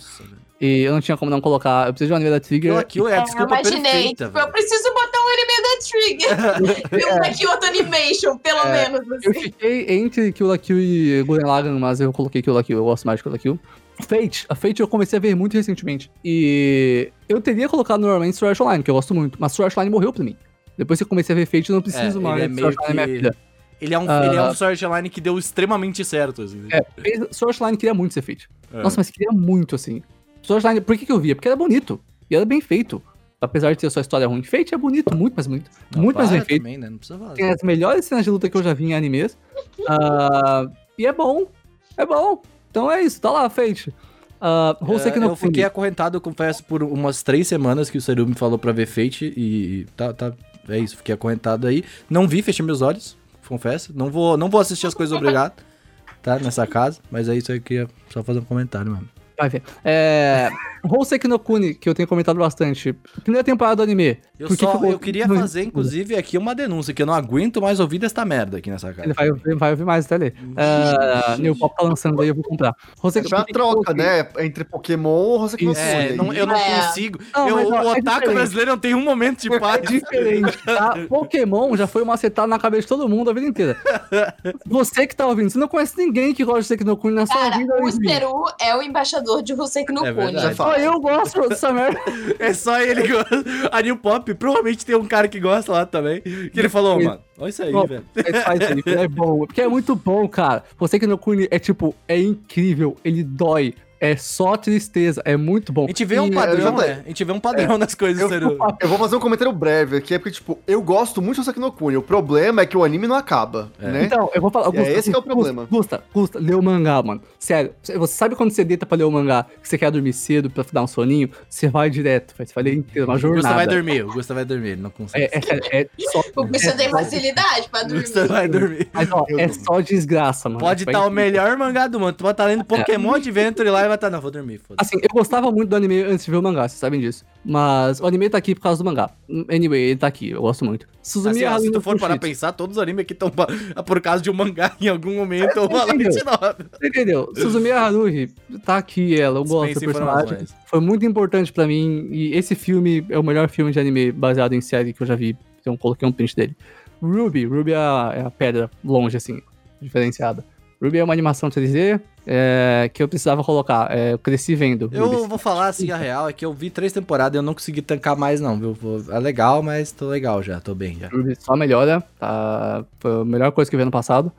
E eu não tinha como não colocar. Eu preciso de um anime da Trigger. Kill Kill é a É, eu desculpa imaginei. perfeita, Tipo, eu preciso botar um anime da Trigger. e um da Kyoto Animation, pelo É, menos. Eu Assim. fiquei entre Kill la Kill e Gurren Lagann, mas eu coloquei Kill la Kill, eu gosto mais de Kill la Kill. Fate, a Fate eu comecei a ver muito recentemente. E eu teria colocado normalmente Sword Online, que eu gosto muito, mas Sword Online morreu pra mim. Depois que eu comecei a ver Fate, eu não preciso É, mais ele é meio Sword minha que- vida. Ele é um, Ah. ele é um Sword Art Online que deu extremamente certo, assim. É, Sword Online queria muito ser Fate. É. Nossa, mas queria muito, assim. Sword Art Online, por que, que eu via? Porque era bonito. E era bem feito. Apesar de ter sua história ruim, Fate é bonito, muito mais bonito. Não, muito mais bem feito. Também, né? Não precisa falar. Tem as melhores cenas de luta que eu já vi em animes. Ah, e é bom. É bom. Então é isso, tá lá, Fate. Uh, É, eu fiquei Kuni. acorrentado, eu confesso, por umas três semanas que o Seru me falou pra ver Fate e tá, tá, é isso, fiquei acorrentado aí. Não vi, fechei meus olhos, confesso. Não vou, não vou assistir as coisas obrigado, tá, nessa casa, mas é isso aí que eu queria só fazer um comentário, mano. Vai ver. É, Hoseki no Kuni, que eu tenho comentado bastante. Primeira temporada do anime. Eu Por que só, que eu- eu queria não- fazer, inclusive, aqui uma denúncia, que eu não aguento mais ouvir desta merda aqui nessa casa. Ele vai, ouvir- vai ouvir mais até ler. Uh, New Pop tá lançando aí, eu vou comprar. Uma que que eu troca, né? Entre Pokémon ou Hoseki no Isso. É, Kuni. não- eu não É. consigo. Não, eu, o é otaku brasileiro não tem um momento de É paz. diferente, tá? Pokémon já foi macetada na cabeça de todo mundo a vida inteira. Você que tá ouvindo, você não conhece ninguém que gosta de Hoseki no Kuni na sua Cara, vida. o. Seru é o embaixador de Hoseki no É Kuni. Só eu gosto dessa merda. É só ele que gosta. A New Pop, provavelmente tem um cara que gosta lá também. Que ele falou, Isso. mano, olha isso aí, velho. Isso, é bom. Porque é muito bom, cara. Você que no Kuni é tipo, é incrível. Ele dói é só tristeza. É muito bom. A gente vê um padrão, eu- né? A gente vê um padrão nas coisas, Eu, eu vou fazer um comentário breve aqui, é porque, tipo, eu gosto muito de Hoseki no Kuni. O problema é que o anime não acaba, É. né? Então, eu vou falar. É, esse que é o problema. Gusta, Gusta, lê o mangá, mano. Sério, você sabe quando você deita pra ler o mangá, que você quer dormir cedo pra dar um soninho? Você vai direto, você vai ler inteiro, uma O jornada. Gusta vai dormir, o Gusta vai dormir, ele não consegue. É, é, é só, O é tem facilidade pra O dormir. Gusta vai dormir. Mas, ó, é só desgraça, mano. Pode estar o melhor mangá do mundo. Tu vai estar lendo Pokémon Adventure lá e vai estar, não, vou dormir, foda-se. Assim, eu gostava muito do anime antes de ver o mangá, vocês sabem disso. Mas o anime tá aqui por causa do mangá. Anyway, ele tá aqui, eu gosto muito. Suzumi Assim, ó, se tu for parar pensar, todos os animes aqui estão por causa de um mangá em algum momento ou uma entendeu? Suzumi Haruhi, tá aqui ela, eu gosto do personagem. Foi muito importante pra mim e esse filme é o melhor filme de anime baseado em série que eu já vi. Então coloquei um print dele. Ruby, Ruby é a, é a pedra longe, assim, diferenciada. Ruby é uma animação 3D é, que eu precisava colocar. é, eu cresci vendo. Eu Ruby. vou falar assim, a real é que eu vi três temporadas e eu não consegui tancar mais, não, viu? É legal, mas tô legal já, tô bem já. Ruby só melhora, tá? Foi a melhor coisa que eu vi ano passado.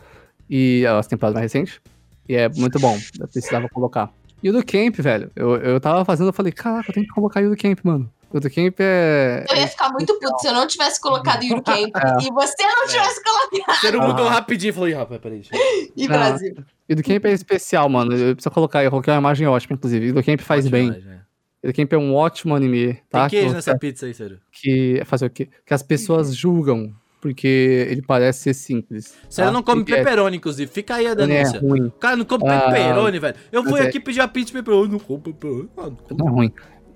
E as temporadas mais recentes. E é muito bom, eu precisava colocar. E o do Camp, velho, eu, eu tava fazendo, eu falei, caraca, eu tenho que colocar o do Camp, mano. O do Camp é. Eu ia ficar muito puto se eu não tivesse colocado Yuri Camp e você não tivesse colocado Você Ah. mudou rapidinho e falou, ih, rapaz, peraí. e Não. Brasil. E do Camp é especial, mano. Eu preciso colocar, eu coloquei uma imagem ótima, inclusive. E do Camp faz Ótimo, bem. né? E do Camp é um ótimo anime, tá? Tem queijo que, nessa pizza aí, sério. que fazer o quê? Que as pessoas julgam, porque ele parece ser simples. Sério, tá? não come Porque é- pepperoni, inclusive. Fica aí a ele é denúncia. ruim. O cara não come Ah, pepperoni, velho. Eu fui é- aqui pedir a pizza de pepperoni, não como pepperoni. Ah, não como. Não é ruim.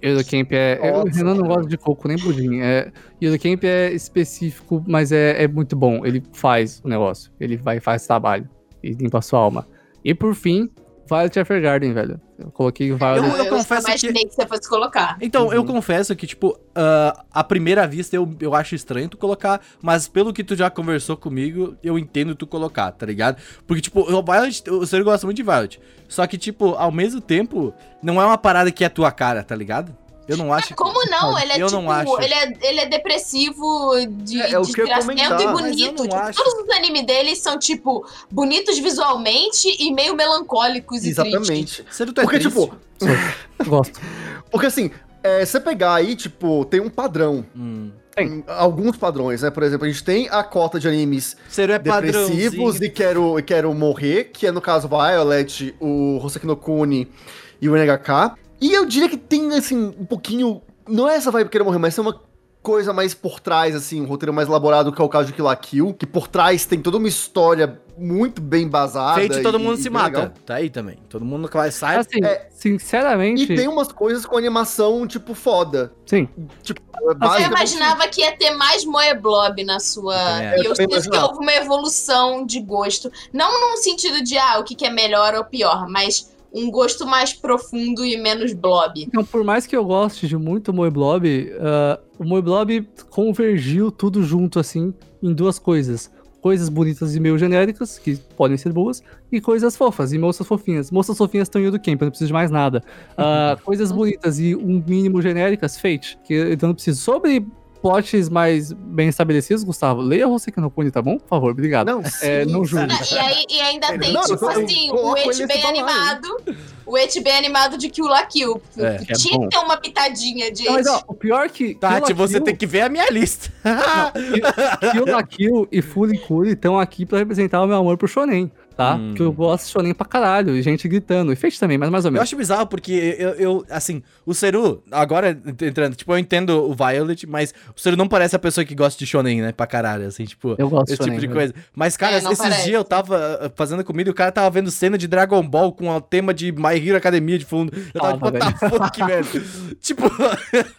Euro Camp é. eu- Nossa. Renan não gosta de coco nem pudim. É, Euro Camp é específico, mas é, é muito bom. Ele faz o negócio. Ele vai e faz trabalho. E limpa a sua alma. E por fim, Violet Evergarden, velho. Eu coloquei Violet. Eu- confesso que- imaginei que... você fosse colocar. Então, eu Uhum. confesso que, tipo, ah, à primeira vista eu, eu acho estranho tu colocar, mas pelo que tu já conversou comigo, eu entendo tu colocar, tá ligado? Porque, tipo, o Violet, o senhor gosta muito de Violet. Só que, tipo, ao mesmo tempo, não é uma parada que é tua cara, tá ligado? Eu não acho. que- Como não? Ele é Eu tipo, não acho. Ele, é, ele é depressivo de É, é o que eu ia desgraçamento e bonito. Tipo, acho. todos os animes dele são, tipo, bonitos visualmente e meio melancólicos e tristes. Exatamente. Sério, tu é Porque, triste? tipo, Gosto. porque assim, é, você pegar aí, tipo, tem um padrão. Hum. Tem. Alguns padrões, né? Por exemplo, a gente tem a cota de animes é depressivos e quero, e quero morrer, que é no caso Violet, o Hoseki no Kuni e o NHK. E eu diria que tem, assim, um pouquinho. Não é essa vibe querer morrer, mas é uma coisa mais por trás, assim, um roteiro mais elaborado, que é o caso de Kill la Kill, que por trás tem toda uma história muito bem embasada. Fate, todo e- mundo e se mata. legal. Tá aí também. Todo mundo que vai sair. Assim, É. sinceramente. E tem umas coisas com animação, tipo, foda. Sim. Tipo, Eu basicamente- imaginava que ia ter mais Moeblob na sua. É, e eu eu sinto que houve uma evolução de gosto. Não num sentido de, ah, o que, que é melhor ou pior, mas um gosto mais profundo e menos blob. Então, por mais que eu goste de muito Moe Blob, ah, o Moe Blob convergiu tudo junto, assim, em duas coisas. Coisas bonitas e meio genéricas, que podem ser boas, e coisas fofas, e moças fofinhas. Moças fofinhas estão indo do camp, eu não preciso de mais nada. Ah, coisas bonitas e um mínimo genéricas, Fate, que eu não preciso. Sobre plots mais bem estabelecidos, Gustavo, leia Hoseki no Kuni, tá bom? Por favor, obrigado. Não, É, sim, não julgue. E, aí, e ainda tem, Não, tipo assim, o et bem animado. O et bem animado de Kill la Kill. É, que é Tinha bom. que ter uma pitadinha de Não, mas ó, o pior que. Tati, Kill você Kill- tem que ver a minha lista. Kill la Kill e Furikuri estão aqui pra representar o meu amor pro Shonen, tá? Hum. Que eu gosto de Shonen pra caralho, e gente gritando. E Fate também, mas mais ou Eu menos. acho bizarro porque eu, eu, assim, o Seru, agora entrando, tipo, eu entendo o Violet, mas o Seru não parece a pessoa que gosta de shonen, né, pra caralho, assim, tipo, Eu gosto de esse tipo shonen, de né? coisa. Mas, cara, É, esses parece. dias eu tava uh, fazendo comida e o cara tava vendo cena de Dragon Ball com o tema de My Hero Academia de fundo. Eu tava, Tava, tipo, what the fuck, velho? tipo,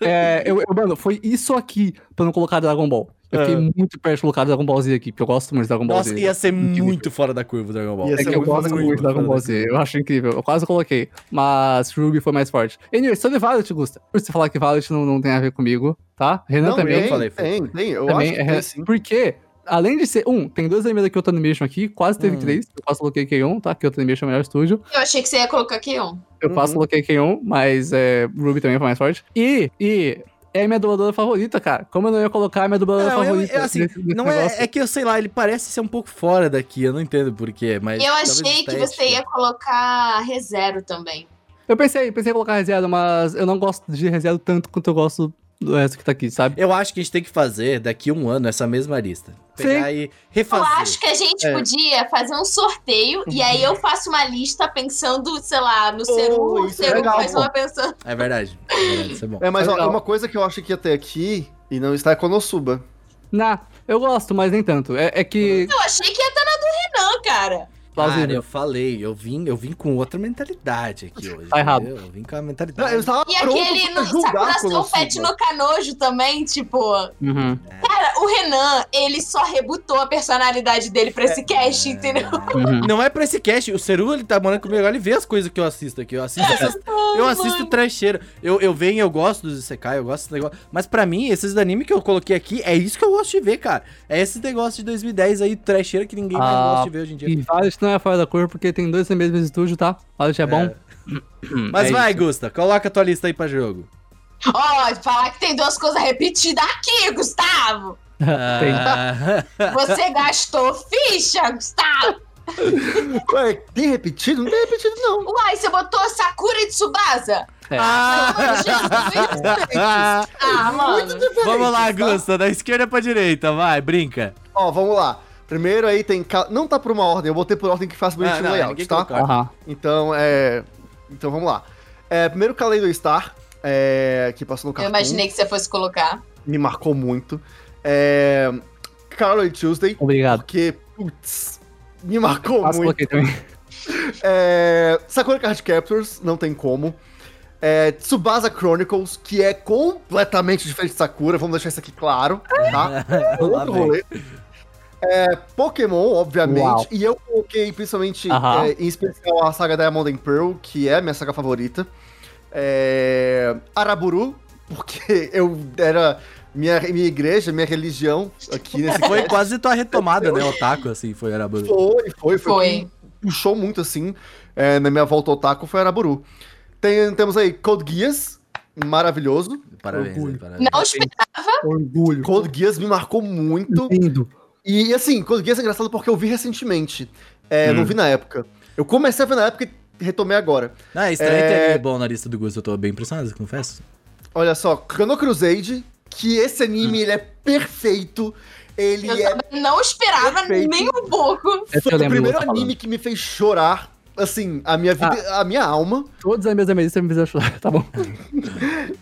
É, eu, eu- mano, foi isso aqui pra não colocar Dragon Ball. Eu fiquei É. muito perto de colocar Dragon Ball Z aqui, porque eu gosto muito de Dragon Ball nossa, Z. ia ser Incrível. muito fora da curva o Dragon Ball. Ia É que eu muito gosto muito de Dragon Ball da Z, eu acho incrível. Eu quase coloquei. Mas Ruby foi mais forte. Anyway, sobre Violet, Gusta. Por você falar que Violet não, não tem a ver comigo, tá? Renan Não, também. tem, falei, tem, tem. Eu também acho que é, tem, sim. Porque, além de ser. Um, tem dois animes da Kyoto Animation aqui, quase teve Hum. três. Eu quase coloquei K1, tá? Kyoto Animation é o melhor estúdio. Eu achei que você ia colocar aqui um. Eu quase Uhum. coloquei K1, mas é, Ruby também foi mais forte. E, e é a minha dubladora favorita, cara. Como eu não ia colocar a minha dubladora Não, eu- favorita? eu, assim, nesse- nesse não é, é que eu sei lá, ele parece ser um pouco fora daqui, eu não entendo porquê, mas. Eu achei que você ia colocar ReZero também. Eu pensei, pensei em colocar ReZero, mas eu não gosto de ReZero tanto quanto eu gosto do resto que tá aqui, sabe? Eu acho que a gente tem que fazer daqui um ano essa mesma lista. Pegar Sim. e Eu refazer. acho que a gente É. podia fazer um sorteio e aí eu faço uma lista pensando, sei lá, no Ceru, o isso é Ceru legal, faz pô. uma pensando. É verdade. É verdade, isso é bom. É, mas Tá ó, uma coisa que eu acho que ia ter aqui e não está é Konosuba. Nah, eu gosto, mas nem tanto. É, é que. Eu achei que ia estar na do Renan, cara. Cara, eu falei, eu vim, eu vim com outra mentalidade aqui hoje. Tá errado. entendeu? Eu vim com a Não, mentalidade. eu estava E aquele pra no Konosuba. Fett no Canojo também, tipo. Uhum, Cara, o Renan, ele só rebutou a personalidade dele pra esse cast, entendeu? uhum. Não é pra esse cast. O Ceru, ele tá morando comigo agora, ele vê as coisas que eu assisto aqui. Eu assisto essas, Eu assisto trecheira. Eu, eu venho, eu gosto dos Isekai, eu gosto desse negócio. Mas pra mim, esses anime que eu coloquei aqui, é isso que eu gosto de ver, cara. É esse negócio de 2010 aí, trecheira, que ninguém mais Ah, gosta de ver hoje em dia. E Violet não é fora da cor porque tem dois no mesmo estúdio, tá? Violet é bom. Mas É vai, isso. Gusta, coloca a tua lista aí pra jogo. Ó, falar que tem duas coisas repetidas aqui, Gustavo. Tem. Ah, Você gastou ficha, Gustavo. Ué, tem repetido? Não tem repetido, não. Uai, você botou Sakura e Tsubasa? É. Ah, Ah, mano. Vamos lá, tá? Gusta, da esquerda pra direita, vai, brinca. Ó, vamos lá. Primeiro aí tem. Não tá por uma ordem, eu botei por ordem que faz bonitinho não, layout, tá? Aham. Então, é. Então vamos lá. É, primeiro Kaleido Star, é, que passou no Eu cartoon. imaginei que você fosse colocar. Me marcou muito. É. Carol Tuesday, Obrigado. porque, putz, me marcou Quase muito. coloquei também. É, Sakura Card Captors, não tem como. É, Tsubasa Chronicles, que é completamente diferente de Sakura, vamos deixar isso aqui claro, tá? Lá Outro rolê. É, Pokémon, obviamente, Uau. e eu coloquei principalmente, Aham. é, em especial, a saga Diamond and Pearl, que é a minha saga favorita. É, Araburu, porque eu era minha, minha igreja, minha religião aqui nesse Foi quase tua retomada, né, Otaku, assim, foi Araburu. Foi, foi, foi. Foi. quem Puxou muito, assim, é, na minha volta ao taco foi Araburu. Tem, temos aí Code Geass, maravilhoso. Parabéns, Orgulho. aí, parabéns. Não esperava. Orgulho. Code Geass me marcou muito. Lindo. E, assim, Code é engraçado porque eu vi recentemente. É, Hum. Não vi na época. Eu comecei a ver na época e retomei agora. Ah, estranho É- ter bom na lista do Gusto, eu tô bem impressionado, confesso. Olha só, Chrono Crusade, que esse anime, ele é perfeito. Ele Eu é também não esperava perfeito. nem um pouco. Esse Foi o primeiro tô anime que me fez chorar, assim, a minha vida, a minha alma. falando. Todos os amigos da minha lista me fizeram chorar. Tá bom.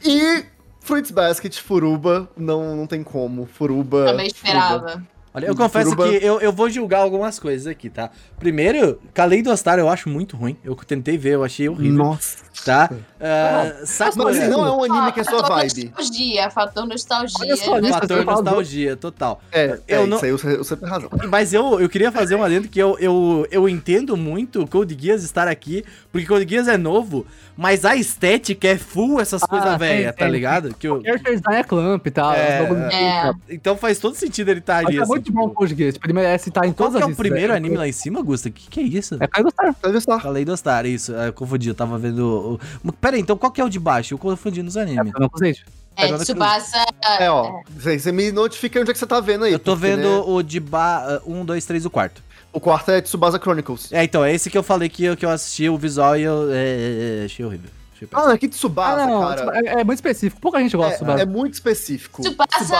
E Fruits Basket, Furuba, não, não tem como. Furuba. Também Furuba. Olha, eu confesso que eu, eu vou julgar algumas coisas aqui, tá? Primeiro, Kaleido-Star eu acho muito ruim. Eu tentei ver, eu achei horrível, Nossa. tá? Não, Sakura, assim, não é um anime que é sua fator vibe. Nostalgia, fator nostalgia. Olha só, né? fator do- nostalgia, total. É, Eu é não- isso aí você, você tem razão. Mas eu, eu queria fazer um adendo que eu, eu, eu entendo muito o Code Geass estar aqui, porque Code Geass é novo, mas a estética é full essas Ah, coisas velhas, tá ligado? Que eu, Character design é clamp e tal. É, bagulho- é. então faz todo sentido ele estar Mas ali. é assim, muito bom o tipo, Geass. Tipo, ele merece estar em Qual todas que é as o primeiro É- anime lá em cima, Gusta? Que que é isso? É Kaido Star. Deve estar. Kaleido Star, isso. Eu confundi, eu tava vendo... o- Pera aí, então qual que é o de baixo? Eu confundi nos É, animes. eu não consegui. É, Agora Tsubasa. É, ó. Você você me notifica onde é que você tá vendo aí. Eu tô porque, vendo né, o de ba... 1, 2, 3, o quarto. O quarto é Tsubasa Chronicles. É, então, é esse que eu falei que eu, que eu assisti o visual e eu é, é, é, achei horrível. Achei Ah, não, é que Tsubasa, Ah, não. cara. É, é muito específico. Pouca gente gosta de É, Tsubasa. é muito específico. Tsubasa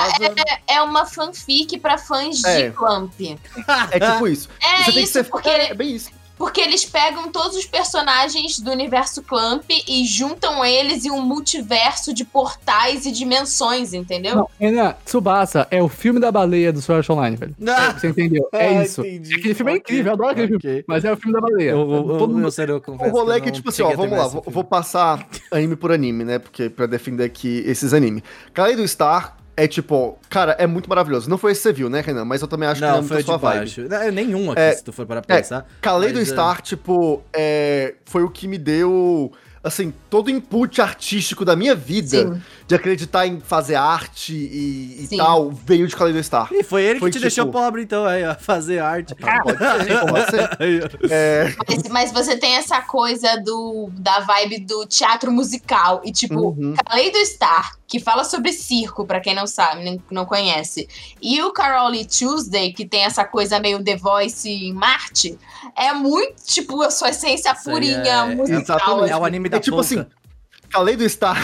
é, é uma fanfic pra fãs É. de Clamp. é tipo isso. É Você tem que isso, ser. porque, É, é bem isso. Porque eles pegam todos os personagens do universo Clamp e juntam eles em um multiverso de portais e dimensões, entendeu? Não, Renan, Tsubasa é o filme da baleia do Sword Art Online, velho. Ah! Você entendeu? É Ah, isso. entendi. Aquele filme é Ok, incrível, eu adoro aquele ok. filme. Mas é o filme da baleia. Eu, eu, eu, Todo mundo- eu, sei, eu O rolê é que tipo assim, ó, vamos lá, vou, vou passar anime por anime, né? Porque pra defender aqui esses animes. Kaleido Star é tipo, cara, é muito maravilhoso. Não foi esse que você viu, né, Renan? Mas eu também acho que não é Não, muito foi a sua de vibe. baixo. Não, nenhum aqui, É, se tu for para é, pensar. Kaleido Mas, Star, tipo, é, foi o que me deu, assim, todo o input artístico da minha vida Sim. de acreditar em fazer arte e, e tal, veio de Kaleido Star. E foi ele Foi que te tipo- deixou pobre, então, aí, ó, fazer arte. Pode ser, pode ser. Aí, ó. É, Mas, mas você tem essa coisa do, da vibe do teatro musical. E, tipo, Uhum. Kaleido Star que fala sobre circo, pra quem não sabe, não conhece. E o Carole Tuesday, que tem essa coisa meio The Voice em Marte, é muito, tipo, a sua essência Isso purinha é- musical. exatamente. É o anime da É tipo polka. Assim, Kaleido Star,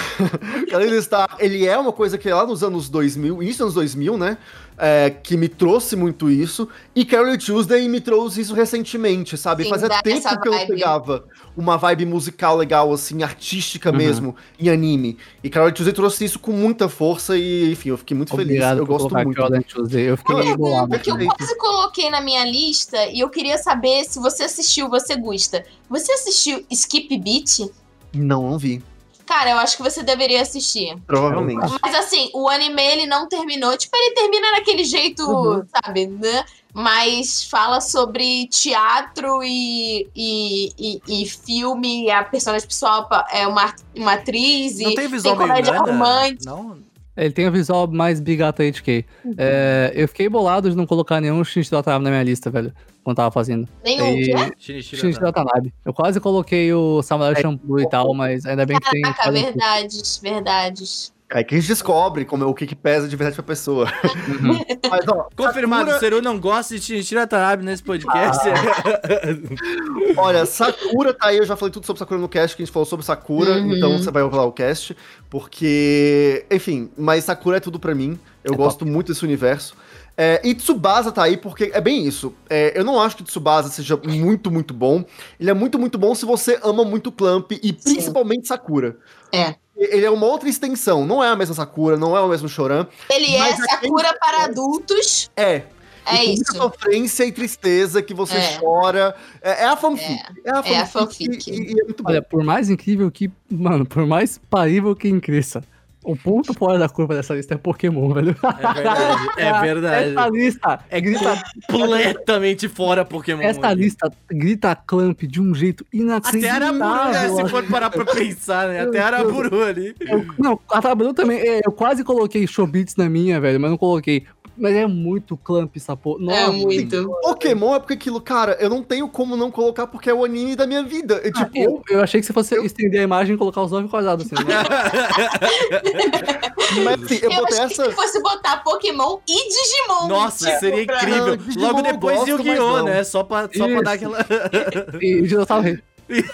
Kaleido Star, ele é uma coisa que lá nos anos 2000, início dos anos 2000, né, é, que me trouxe muito isso, e Carol Tuesday me trouxe isso recentemente, sabe? Sim, Fazia tempo que eu pegava uma vibe musical legal, assim, artística Uhum. mesmo, em anime. E Carol Tuesday trouxe isso com muita força e, enfim, eu fiquei muito Obrigado feliz. Eu gosto muito. Carol Tuesday. Eu fiquei meio bolado. Pergunta que eu quase coloquei na minha lista e eu queria saber se você assistiu, você gosta. Você assistiu Skip Beat? Não, não vi. Cara, eu acho que você deveria assistir. Provavelmente. Mas assim, o anime ele não terminou. Tipo, ele termina naquele jeito, Uhum. sabe, né? Mas fala sobre teatro e, e, e, e filme. e A personagem pessoal é uma, uma atriz. Não e tem visual meio comédia romântica. Não? Ele tem o visual mais Bigata HK. Uhum. É, eu fiquei bolado de não colocar nenhum Shinichi Watanabe na minha lista, velho. Quando tava fazendo. Nenhum. E- quê? Shinichiro Shinichi. Watanabe. Eu quase coloquei o Samurai Champloo e tal, mas ainda bem que tem. Caraca, verdades, verdades. Aí que a gente descobre como, é- o que, que pesa de verdade pra pessoa. Uhum. Mas, ó, Confirmado, Sakura- o Seru não gosta de Shinichiro nesse podcast. Olha, Sakura tá aí, eu já falei tudo sobre Sakura no cast, que a gente falou sobre Sakura, Uhum. então você vai ouvir lá o cast, porque, enfim, mas Sakura é tudo pra mim, eu É gosto muito desse universo. É, e Tsubasa tá aí porque é bem isso. É, eu não acho que Tsubasa seja muito, muito bom. Ele é muito, muito bom se você ama muito Clamp e principalmente Sakura. É. Ele é uma outra extensão, não é a mesma Sakura, não é o mesmo Choran. Ele é Mas aquele- Sakura para adultos. É. É e isso. sofrência e tristeza que você É. chora. É, é a fanfic. É, a fanfic. é a fanfic. E, e é muito bom. Olha, por mais incrível que. Mano, por mais parível que incrível. O ponto fora da curva dessa lista é Pokémon, velho. É verdade, é verdade. Essa lista É grita, completamente fora Pokémon. essa lista grita Clamp de um jeito Até inacreditável. Araburu, né? Se for parar pra pensar, né? Até Araburu ali. Eu- não, a Tabelu também. é, Eu quase coloquei Showbits na minha, velho, mas não coloquei. Mas é muito Clamp essa porra. É Nossa, muito. Pokémon é porque aquilo, cara, eu não tenho como não colocar porque é o anime da minha vida. É, tipo, Eu, eu achei que você fosse estender a imagem e colocar os nove quadrados assim. né? mas assim, eu Eu, botei achei essa. que fosse botar Pokémon e Digimon. Nossa, Tipo, seria pra- incrível. Não, Logo eu depois Yu-Gi-Oh, né? Só pra, só pra dar aquela. E o Dinossauro Rei.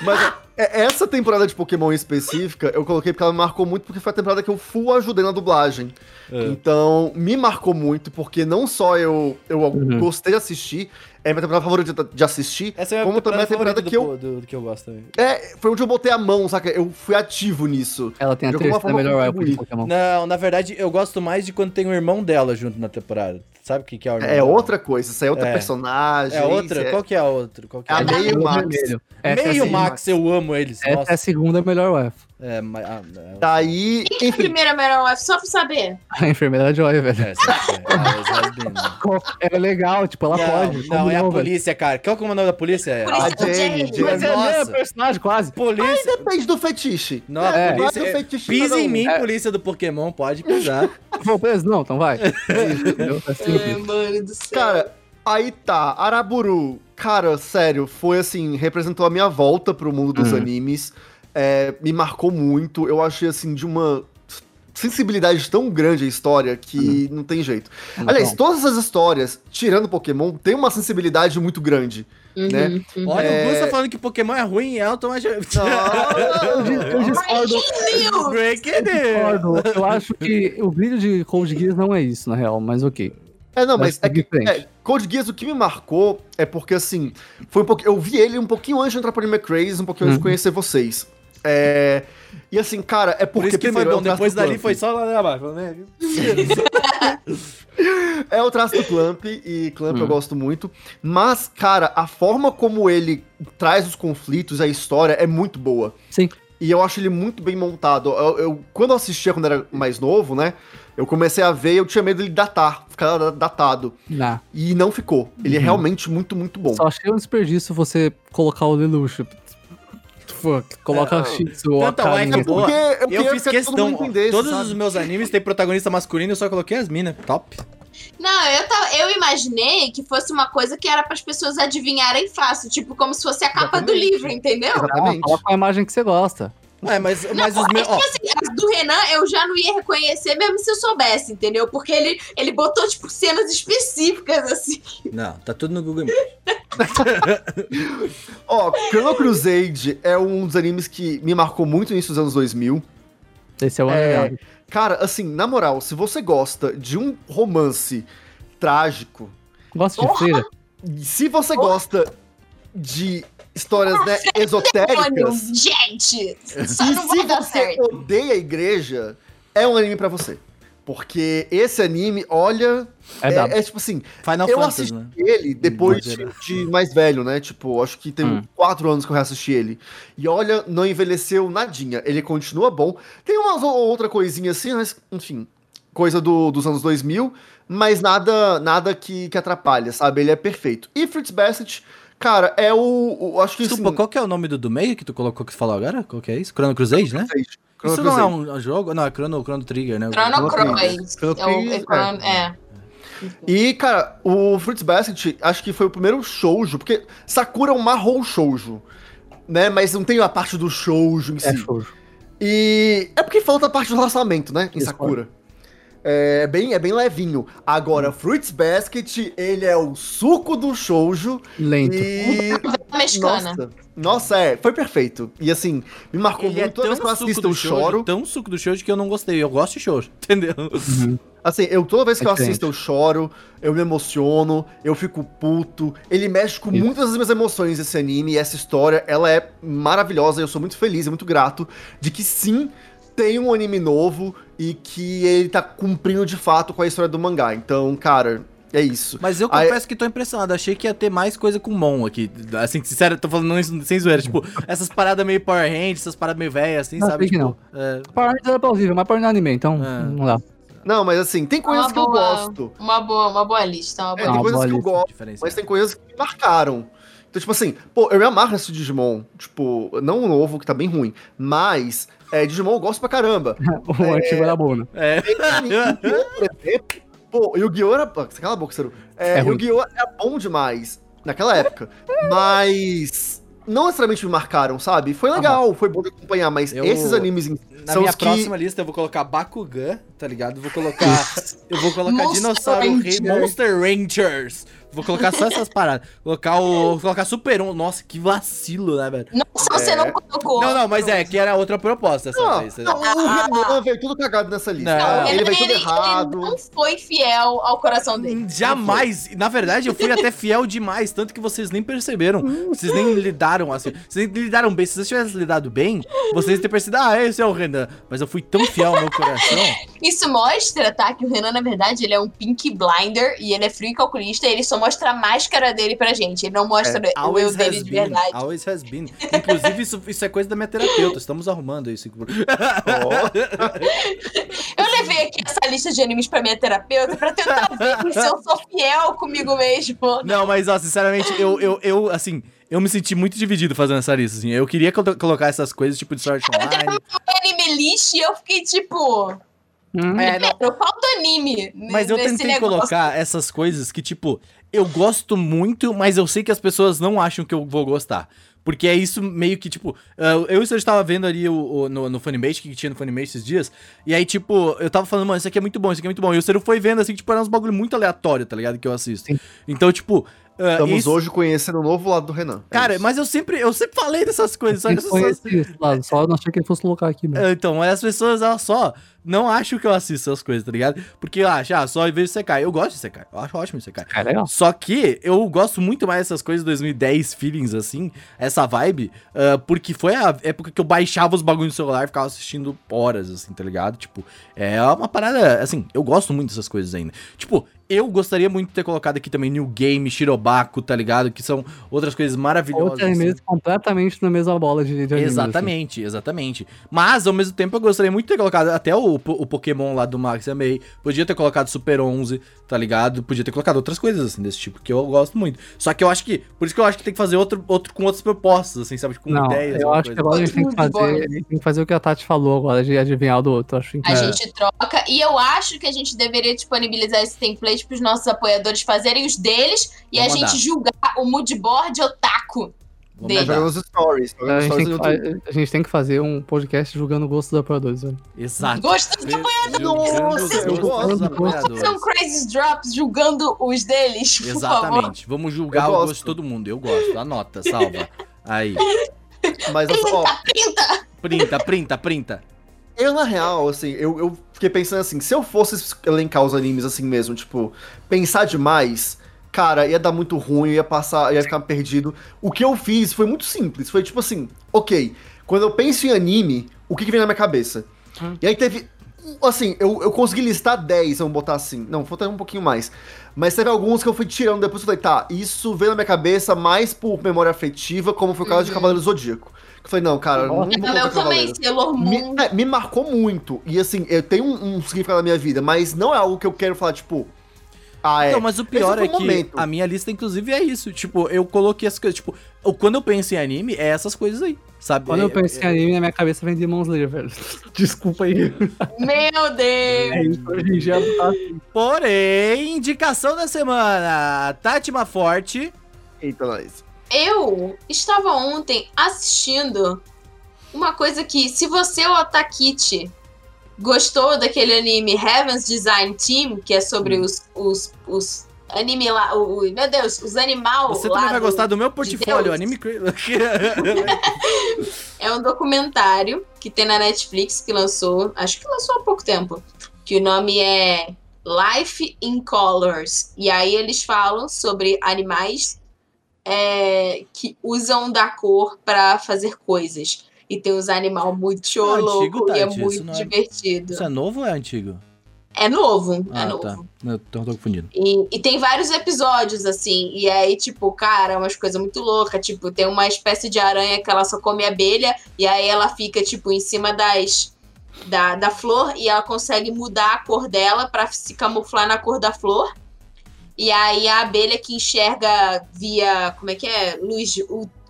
Mas é, essa temporada de Pokémon em específica, eu coloquei porque ela me marcou muito, porque foi a temporada que eu full ajudei na dublagem. É. Então, me marcou muito, porque não só eu, eu Uhum. gostei de assistir, é a minha temporada favorita de assistir, Essa é a como também a temporada que eu. do, do que eu gosto também. É, foi onde eu botei a mão, saca? Eu fui ativo nisso. Ela tem a terceira melhor rifle de. Pokémon. Não, na verdade, eu gosto mais de quando tem o irmão dela junto na temporada. Sabe o que, que é o irmão É dela? outra coisa, isso aí é outra É. personagem. É outra? isso Qual que é a outra? Qual que É a é? meio Max. vermelho. Essa é a Meio Max, eu amo eles. Essa é a segunda melhor wife. É, mas. ah, é, Daí, Quem que é a primeira melhor wife? Só pra saber. A enfermeira Joy, velho. é, é, é. É legal, tipo, ela não, pode. Não, é a polícia, cara. Qual que é o nome da polícia? É Polícia a Jane. Mas é a mesma personagem, quase. Polícia. depende do fetiche. Não, É, a polícia. é- fetiche Pisa em mim, É. polícia do Pokémon, pode pisar. Foi preso? Não, então vai. É mano do céu. Cara, aí tá, Araburu, cara, sério, foi assim, representou a minha volta pro mundo dos Uhum. animes. É, me marcou muito. Eu achei assim de uma sensibilidade tão grande a história que não tem jeito. Aliás, Então, todas as histórias, tirando Pokémon, tem uma sensibilidade muito grande. Uhum, né? uhum. Olha, É. o Gus tá falando que Pokémon é ruim e Elton é. eu, dis- eu discordo. Eu discordo. Eu acho que o brilho de Cold Geass não é isso, na real, mas ok. É, não, mas é é que diferente. é, Code Geass, o que me marcou é porque, assim, foi um pouquinho, eu vi ele um pouquinho antes de entrar pro Anime Craze, um pouquinho antes de Uhum. conhecer vocês. É, e assim, cara, é Por porque isso que foi primeiro, é bom. Depois dali Clamp. foi só lá abaixo, né? É o traço do Clamp, e Clamp eu Hum. gosto muito. Mas, cara, a forma como ele traz os conflitos, a história, é muito boa. Sim. E eu acho ele muito bem montado. Eu, eu- quando eu assistia quando era mais novo, né? Eu comecei a ver, eu tinha medo dele datar, ficar da- datado. Não. E não ficou. Ele é Uhum. realmente muito, muito bom. Só achei um desperdício você colocar o Lelouch. Fuck, coloca É, o Shih Tzu ou wife Karen. boa. Porque eu, Eu fiz questão. mundo entendesse, Todos sabe? os meus animes têm protagonista masculino, eu só coloquei as minas. Top. Não, eu, tava, eu imaginei que fosse uma coisa que era para as pessoas adivinharem fácil, tipo como se fosse a capa do Exatamente. livro, entendeu? Ah, Exatamente. coloca a imagem que você gosta. É, mas, mas os meus. Ó, Assim, as do Renan eu já não ia reconhecer mesmo se eu soubesse, entendeu? Porque ele, ele botou, tipo, cenas específicas, assim. não, tá tudo no Google Images. Ó, Chrono Crusade é um dos animes que me marcou muito no início dos anos 2000. Esse é o É, é... Cara, assim, na moral, se você gosta de um romance trágico, Gosto de feira. se você gosta de histórias né, Demônio, esotéricas, gente! Só e não vai se dar você certo. odeia a igreja, é um anime pra você. Porque esse anime, olha, É, é, é tipo assim, Final eu Fantasy, assisti né? ele depois de, de mais velho, né? Tipo, acho que tem Hum. quatro anos que eu reassisti ele. E olha, não envelheceu nadinha. Ele continua bom. Tem uma ou outra coisinha assim, mas, enfim, coisa do- dos anos 2000, mas nada nada que, que atrapalha, sabe? Ele é perfeito. E Fruits Basket, cara, é o. o- acho que Desculpa, assim, qual que é o nome do, do meio que tu colocou que tu falou agora? Qual que é isso? Chrono Crusade, né? Chrono Isso não é Crusade. um, jogo? Não, é Chrono, Chrono Trigger, né? Chrono Chrono Cross. Chrono É, é, Trigger, Chrono- é. E, cara, o Fruits Basket acho que foi o primeiro shoujo, porque Sakura é um marrom shoujo, né? Mas não tem a parte do shoujo em É si. show. E é porque falta a parte do relacionamento, né? Em Isso, Sakura. É bem, é bem levinho. Agora, Fruits Basket, ele é o suco do shoujo Lento. e... Mexicana. Nossa, nossa, é, foi perfeito. E assim, me marcou Ele é muito. Toda vez que eu tão suco assisto, eu choro. tão suco do shoujo que eu não gostei. Eu gosto de shoujo, entendeu? Uhum. Assim, eu toda vez que É eu assisto, eu choro, eu me emociono, eu fico puto. Ele mexe com Isso. muitas das minhas emoções, esse anime, e essa história, ela é maravilhosa. Eu sou muito feliz e muito grato de que sim, tem um anime novo e que ele tá cumprindo de fato com a história do mangá. Então, cara, é isso. Mas eu Aí- confesso que tô impressionado. Achei que ia ter mais coisa com Mon aqui. Assim, sincero, tô falando isso sem zoeira. Tipo, essas paradas meio Power Rangers, essas paradas meio velhas, assim, Não, sabe? Tipo, é, Power Rangers era plausível, mas Power Rangers é anime, então É. não dá. Não, mas assim, tem coisas Uma que eu boa- gosto. Uma boa, uma boa lista. Uma É, boa tem uma coisas boa que eu lista. gosto. diferença. Mas tem coisas que me marcaram. Então, tipo assim, pô, eu me amarro nesse Digimon. Tipo, não o novo, que tá bem ruim. Mas, é, Digimon eu gosto pra caramba. O antigo era bom, né? É. Exemplo. Pô, Yu-Gi-Oh! era. Cala a boca, Ciro. É, É. Yu-Gi-Oh! é bom demais naquela época. Mas. Não necessariamente me marcaram, sabe? Foi legal, foi bom de acompanhar, mas Eu- esses animes em- Na são minha os que. próxima lista eu vou colocar Bakugan, tá ligado? Vou colocar. eu vou colocar Monster Dinossauro Rei. Monster Rangers. Vou colocar só essas paradas. Colocar o. vou Colocar Super 1. Nossa, que vacilo, né, velho? Nossa, você É. não colocou. Não, não, mas é, que era outra proposta essa Não, vez. não, o Renan veio tudo cagado nessa lista. Não. Não, ele veio tudo ele, errado. ele não foi fiel ao coração dele. Jamais. Na verdade, eu fui até fiel demais, tanto que vocês nem perceberam. Vocês nem lidaram assim. Vocês nem lidaram bem. Se vocês tivessem lidado bem, vocês teriam percebido, ah, esse é o Renan. Mas eu fui tão fiel ao meu coração. Isso mostra, tá, que o Renan, na verdade, ele é um pink blinder e ele é frio e calculista e ele só mostra a máscara dele pra gente. Ele não mostra o eu dele de verdade. Always has been. Inclusive, isso, isso é coisa da minha terapeuta. Estamos arrumando isso. Eu levei aqui essa lista de animes pra minha terapeuta pra tentar ver se eu sou fiel comigo mesmo. Não, mas, ó, sinceramente, eu, eu, eu, assim, eu me senti muito dividido fazendo essa lista, assim. Eu queria colo- colocar essas coisas, tipo, de Art Online. Anime list e eu fiquei tipo. Hum, É, não, Eu falta anime. Mas eu tentei negócio. colocar essas coisas que, tipo, eu gosto muito, mas eu sei que as pessoas não acham que eu vou gostar. Porque é isso meio que, tipo, ah, eu e o Sérgio tava vendo ali o, o- no, no Funimation, que tinha no Funimation esses dias, e aí, tipo, eu tava falando, mano, isso aqui é muito bom, isso aqui é muito bom. E o Sérgio foi vendo, assim, tipo, era uns bagulho muito aleatório, tá ligado? Que eu assisto. Sim. Então, tipo. Ah, Estamos isso- hoje conhecendo o novo lado do Renan. É Cara, isso. mas eu sempre, eu sempre falei dessas coisas, só que eu as pessoas. esse lado, só não achei que ele fosse colocar aqui mesmo. É, Então, mas as pessoas, elas só não acham que eu assisto essas coisas, tá ligado? Porque eu acho, ah, só vejo Sekai. Eu gosto de Sekai, eu acho ótimo Sekai. É legal. Só que eu gosto muito mais dessas coisas 2010 feelings, assim, essa vibe, ah, porque foi a época que eu baixava os bagulhos no celular e ficava assistindo horas, assim, tá ligado? Tipo, é uma parada, assim, eu gosto muito dessas coisas ainda. Tipo, eu gostaria muito de ter colocado aqui também New Game, Shirobako, tá ligado? Que são outras coisas maravilhosas. Outros animes assim. completamente na mesma bola de, de anime, assim. Exatamente, exatamente. Mas, ao mesmo tempo, eu gostaria muito de ter colocado até o, o Pokémon lá do Max Amei. Podia ter colocado Super 11, tá ligado? Podia ter colocado outras coisas, assim, desse tipo, que eu gosto muito. Só que eu acho que... Por isso que eu acho que tem que fazer outro, outro com outras propostas, assim, sabe? Com Não, ideias. eu acho que coisa. agora a gente tem que fazer, a gente tem que fazer o que a Tati falou agora, de adivinhar o do outro. Acho que A é. gente troca. E eu acho que a gente deveria disponibilizar esse template pros nossos apoiadores fazerem os deles e Vamos a gente mandar. julgar o moodboard otaku. Vamos dele. Nos stories. A gente, tem que, a gente tem que fazer um podcast julgando o gosto dos apoiadores, velho. Exato. Gosto de Nossa, eu gosto, eu gosto. São crazy drops julgando os deles, por favor. Exatamente. Vamos julgar Eu o gosto. de todo mundo. Eu gosto. Anota, salva. Aí. Mas, ó, Printa! Printa, printa, printa. Eu na real, assim, eu, eu fiquei pensando assim, se eu fosse elencar os animes assim mesmo, tipo, pensar demais, cara, ia dar muito ruim, ia passar, ia ficar perdido. O que eu fiz foi muito simples, foi tipo assim, ok, quando eu penso em anime, o que, que vem na minha cabeça? E aí teve, assim, eu, eu consegui listar 10, vamos botar assim, não, vou botar um pouquinho mais. Mas teve alguns que eu fui tirando depois, eu falei, tá, isso veio na minha cabeça mais por memória afetiva, como foi o caso de Cavaleiro Zodíaco. Eu falei, não, cara, não, não vou Não, colocar eu também, Sailor me, Moon. é, me marcou muito. E assim, eu tenho um, um significado na minha vida, mas não é algo que eu quero falar, tipo. Ah, é. Então, mas o pior é que momento. a minha lista, inclusive, é isso. Tipo, eu coloquei as coisas. Tipo, quando eu penso em anime, é essas coisas aí, sabe? Quando É- eu penso em anime, na minha cabeça vem Demon Slayer, velho. Desculpa aí. Meu Deus! É isso, tá assim. Porém, indicação da semana: Tati Forte. Eita, nós. Eu estava ontem assistindo uma coisa que, se você, o Otakichi, gostou daquele anime Heaven's Design Team, que é sobre os, os, os anime lá. O, o- meu Deus, os animal Você também vai do- gostar do meu portfólio, Deus. Anime. É um documentário que tem na Netflix que lançou, acho que lançou há pouco tempo, que o nome é Life in Colors. E aí eles falam sobre animais é, que usam da cor para fazer coisas. E tem uns animais muito é louco e é isso muito é- divertido. Isso é novo ou é antigo? É novo, é Ah, novo. tá. Eu tô, tô confundindo. E, e tem vários episódios, assim, e aí, tipo, cara, umas coisas muito loucas. Tipo, tem uma espécie de aranha que ela só come abelha, e aí ela fica, tipo, em cima das. Da, da flor e ela consegue mudar a cor dela pra se camuflar na cor da flor. E aí a abelha que enxerga via, como é que é? Luz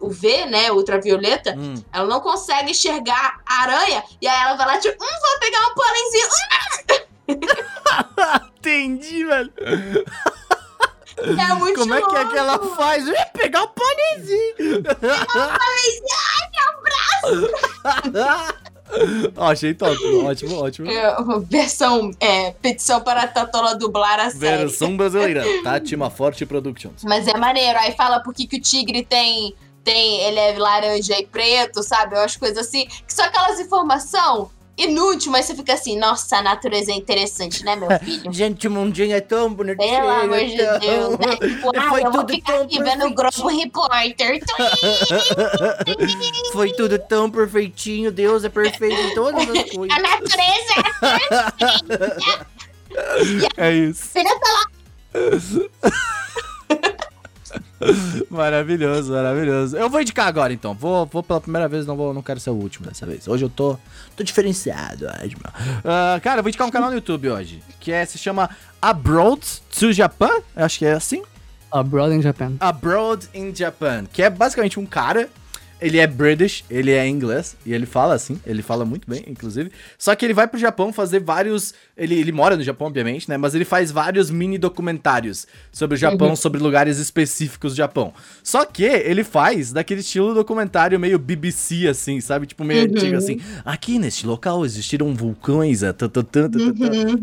UV, né? Ultravioleta, Hum. ela não consegue enxergar a aranha. E aí ela vai lá, tipo, hum, vou pegar um pólenzinho. Entendi, velho. É muito Como é que é louco. que ela faz? Eu ia pegar o pôneizinho. Ó, achei top. Ótimo, ótimo. É, versão, é, petição para a Tatola dublar a série. Versão brasileira. Tati Forte Productions. Mas é maneiro. Aí fala por que que o tigre tem, tem. Ele é laranja e preto, sabe? Umas coisas assim. Que são aquelas informação inútil, mas você fica assim, nossa, a natureza é interessante, né, meu filho? Gente, o mundinho é tão bonitinho. Pelo amor de tão- Deus, né? Tipo, ah, Foi eu vou tudo ficar tão aqui vendo o Globo Repórter. Foi tudo tão perfeitinho. Deus é perfeito em todas as A coisas. natureza É isso. Filha Maravilhoso, maravilhoso. Eu vou indicar agora, então. Vou, vou pela primeira vez, não, vou, não quero ser o último dessa vez. Hoje eu tô, tô diferenciado. hoje, meu. Ah, cara, eu vou indicar um canal no YouTube hoje, que é, se chama Abroad to Japan. Eu acho que é assim. Abroad in Japan. Abroad in Japan, que é basicamente um cara. Ele é British, ele é inglês, e ele fala assim, ele fala muito bem, inclusive. Só que ele vai pro Japão fazer vários. Ele, ele mora no Japão, obviamente, né? Mas ele faz vários mini documentários sobre o Japão, sobre lugares específicos do Japão. Só que ele faz daquele estilo documentário meio BBC, assim, sabe? Tipo, meio antigo, assim. Aqui neste local existiram vulcões, tã, tã, tã, tã",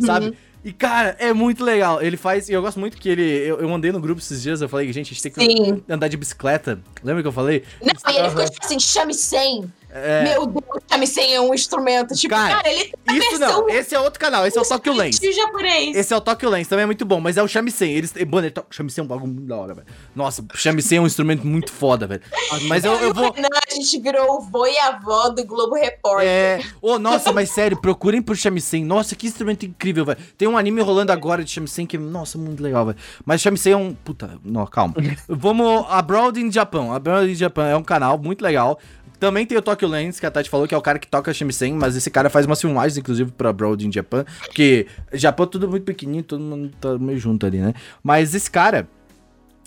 sabe? E, cara, é muito legal. Ele faz. E eu gosto muito que ele. Eu, eu mandei no grupo esses dias, eu falei, gente, a gente tem que Sim. andar de bicicleta. Lembra que eu falei? Não, e ele ficou tipo assim, chame 100. É. Meu Deus, chame 100 é um instrumento. Tipo, Cara, cara, ele a Isso não, esse é outro canal, esse é o Tokyo Lens. japonês. Esse é o Tokyo Lens, também é muito bom, mas é o shamisen. Eles, mano, ele to... shamisen é um bagulho muito da hora, velho. Nossa, shamisen é um instrumento muito foda, velho. Mas eu, eu vou... Não, a gente virou o vô e a avó do Globo Repórter. É. Ô, nossa, mas sério, procurem por shamisen. Nossa, que instrumento incrível, velho. Tem um anime rolando agora de shamisen que, nossa, muito legal, velho. Mas shamisen é um. Puta, não, calma. Vamos. Abroad in Japan. Abroad in Japan é um canal muito legal. Também tem o Tokyo Lens, que a Tati falou, que é o cara que toca shamisen, mas esse cara faz umas filmagens, inclusive, pra Abroad in Japan. Porque Japão é tudo muito pequenininho, todo mundo tá meio junto ali, né? Mas esse cara.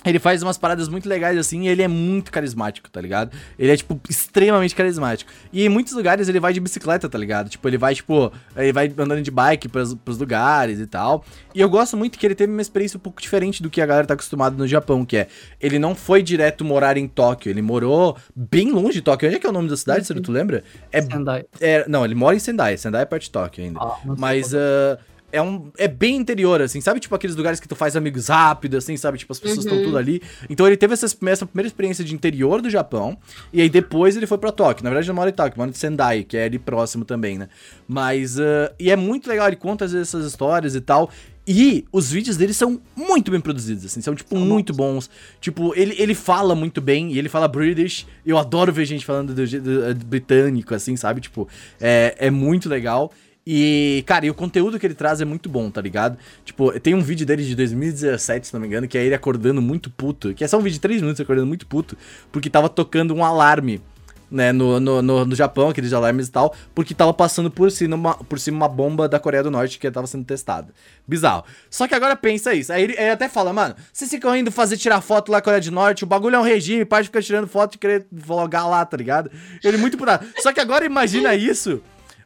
Ele faz umas paradas muito legais assim e ele é muito carismático, tá ligado? Ele é, tipo, extremamente carismático. E em muitos lugares ele vai de bicicleta, tá ligado? Tipo, ele vai, tipo, ele vai andando de bike pros, pros lugares e tal. E eu gosto muito que ele teve uma experiência um pouco diferente do que a galera tá acostumada no Japão, que é, ele não foi direto morar em Tóquio, ele morou bem longe de Tóquio. Onde é que é o nome da cidade, uhum. tu lembra? É, Sendai. É, não, ele mora em Sendai, Sendai é parte de Tóquio ainda. Ah, Mas, uh, é, um, é bem interior, assim, sabe? Tipo aqueles lugares que tu faz amigos rápido, assim, sabe? Tipo, as pessoas estão uhum. tudo ali. Então ele teve essa, essa primeira experiência de interior do Japão, e aí depois ele foi pra Tóquio. Na verdade, ele mora em Tóquio, mora em Sendai, que é ali próximo também, né? Mas, uh, e é muito legal, ele conta às vezes essas histórias e tal. E os vídeos dele são muito bem produzidos, assim, são, tipo, são muito bons. Tipo, ele, ele fala muito bem, e ele fala British. Eu adoro ver gente falando do, do, do, do britânico, assim, sabe? Tipo, é, é muito legal. E, cara, e o conteúdo que ele traz é muito bom, tá ligado? Tipo, tem um vídeo dele de 2017, se não me engano, que é ele acordando muito puto. Que é só um vídeo de 3 minutos acordando muito puto, porque tava tocando um alarme, né, no, no, no, no Japão, aqueles alarmes e tal, porque tava passando por cima, uma, por cima uma bomba da Coreia do Norte que tava sendo testada. Bizarro. Só que agora pensa isso. Aí ele, ele até fala, mano, vocês ficam indo fazer tirar foto lá na Coreia do Norte, o bagulho é um regime, pode ficar tirando foto e querer vlogar lá, tá ligado? Ele muito por Só que agora imagina isso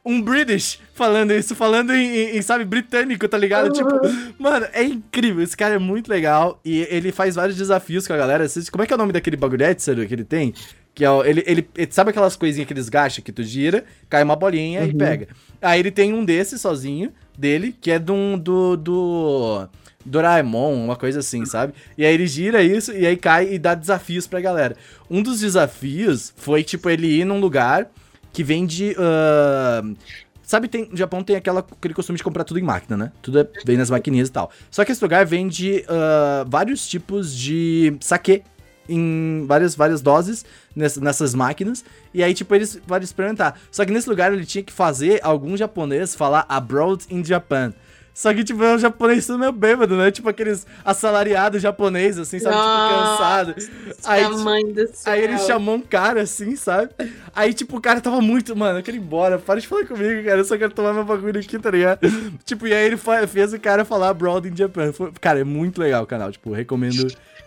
um British falando isso, falando em, em, sabe, britânico, tá ligado? Uhum. Tipo, mano, é incrível. Esse cara é muito legal e ele faz vários desafios com a galera. Como é que é o nome daquele bagulhete, sério, que ele tem? Que é o, ele, ele, ele, sabe aquelas coisinhas que eles gastam que tu gira, cai uma bolinha uhum. e pega. Aí ele tem um desses sozinho, dele, que é do, do, do Doraemon, uma coisa assim, sabe? E aí ele gira isso e aí cai e dá desafios pra galera. Um dos desafios foi, tipo, ele ir num lugar que vende. Uh, sabe, tem, no Japão tem aquela, aquele costume de comprar tudo em máquina, né? Tudo é, vem nas maquininhas e tal. Só que esse lugar vende uh, vários tipos de sake em várias, várias doses nessas, nessas máquinas. E aí, tipo, eles vão experimentar. Só que nesse lugar ele tinha que fazer algum japonês falar abroad in Japan. Só que, tipo, é um japonês tudo meio bêbado, né? Tipo aqueles assalariados japoneses, assim, sabe? Nossa, tipo, cansado. Aí, mãe do céu. aí ele chamou um cara, assim, sabe? Aí, tipo, o cara tava muito, mano, eu quero ir embora, para de falar comigo, cara, eu só quero tomar meu bagulho aqui, tá ligado? tipo, e aí ele fez o cara falar Broad in Japan. Foi, cara, é muito legal o canal, tipo, recomendo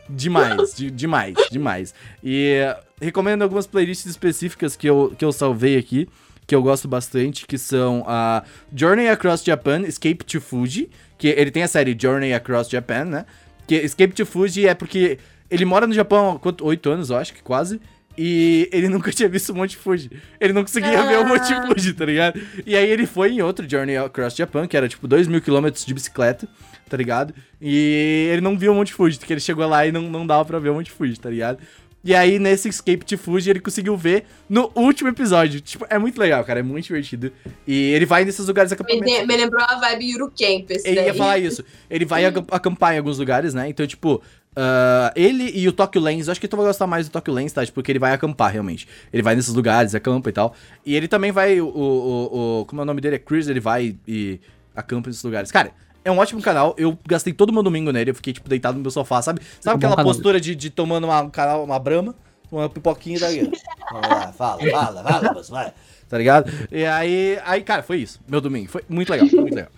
demais, de, demais, demais. E recomendo algumas playlists específicas que eu, que eu salvei aqui que eu gosto bastante, que são a Journey Across Japan, Escape to Fuji, que ele tem a série Journey Across Japan, né? Que Escape to Fuji é porque ele mora no Japão há oito anos, eu acho que quase. E ele nunca tinha visto o Monte Fuji. Ele não conseguia ah. ver o Monte ah. Fuji, tá ligado? E aí ele foi em outro Journey Across Japan, que era tipo 2 mil quilômetros de bicicleta, tá ligado? E ele não viu o Monte Fuji, porque ele chegou lá e não, não dava pra ver o Monte Fuji, tá ligado? E aí, nesse Escape to Fuji, ele conseguiu ver no último episódio. Tipo, é muito legal, cara. É muito divertido. E ele vai nesses lugares acampamentos. Me, me lembrou a vibe Eurocamp, esse Ele daí. ia falar isso. Ele vai acampar em alguns lugares, né? Então, tipo, Uh, ele e o Tokyo Lens, acho que tu vai gostar mais do Tokyo Lens, tá? Tipo, porque ele vai acampar, realmente. Ele vai nesses lugares, acampa e tal. E ele também vai, o, o, o como é o nome dele? É Chris, ele vai e acampa nesses lugares. Cara, é um ótimo canal. Eu gastei todo o meu domingo nele. Eu fiquei, tipo, deitado no meu sofá, sabe? Sabe aquela postura de, de tomando uma, uma brama? Uma pipoquinha daí. Vamos lá, fala, fala, fala, moço, vai. Tá ligado? E aí, aí, cara, foi isso. Meu domingo. Foi muito legal, muito legal.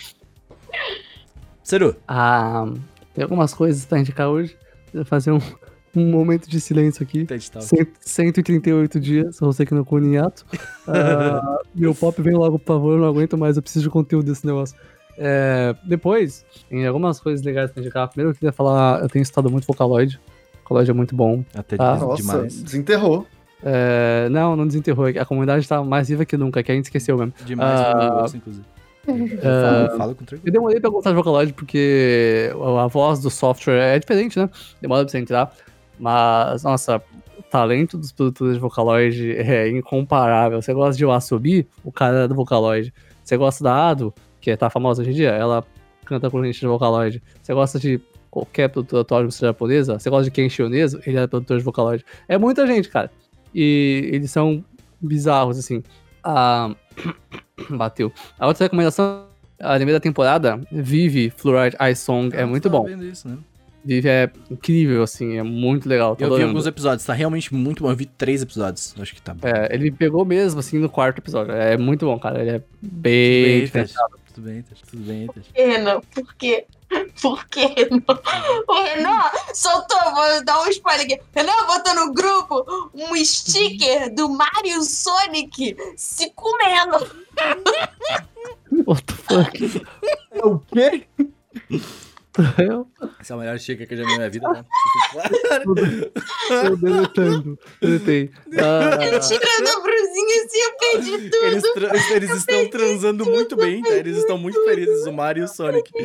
Seru. Ah, tem algumas coisas pra indicar hoje. Vou fazer um, um momento de silêncio aqui. 138 dias, você que não cuniato. Uh, meu pop vem logo, por favor, eu não aguento mais, eu preciso de conteúdo desse negócio. É, depois, tem algumas coisas legais pra indicar. Primeiro eu queria falar, eu tenho estudado muito Vocaloid. Vocaloid é muito bom. Até tá? Nossa, demais. desenterrou. É, não, não desenterrou. A comunidade tá mais viva que nunca, que a gente esqueceu mesmo. Demais, uh, inclusive. Uh, fala, com eu demorei pra gostar de Vocaloid porque a voz do software é diferente, né? Demora pra você entrar. Mas, nossa, o talento dos produtores de Vocaloid é incomparável. Você gosta de Wasobi, o cara é do Vocaloid. Você gosta da Ado, que tá famosa hoje em dia, ela canta com gente de Vocaloid. Você gosta de qualquer produtor atual de música japonesa, você gosta de Ken Shioneso, ele é produtor de Vocaloid. É muita gente, cara. E eles são bizarros, assim. Ah, bateu. A outra recomendação, a anime da temporada, Vive Fluoride Ice Song, é muito bom. Isso, né? Vive é incrível, assim, é muito legal. Eu vi alguns episódios, tá realmente muito bom. Eu vi três episódios, acho que tá bom. É, ele pegou mesmo, assim, no quarto episódio. É muito bom, cara. Ele é bem. bem tudo bem, tudo bem, Pena, por quê? Por que Renan? O Renan soltou, vou dar um spoiler aqui. Renan botou no grupo um sticker do Mario Sonic se comendo. What the fuck? O quê? Essa é a melhor chica que eu já vi na minha vida, né? tô deletando. Deletei. Ah, Tirando a brusinha assim, eu perdi tudo. Eles, tra- eles estão transando muito bem, tá? Eles estão muito felizes, o Mario e o Sonic.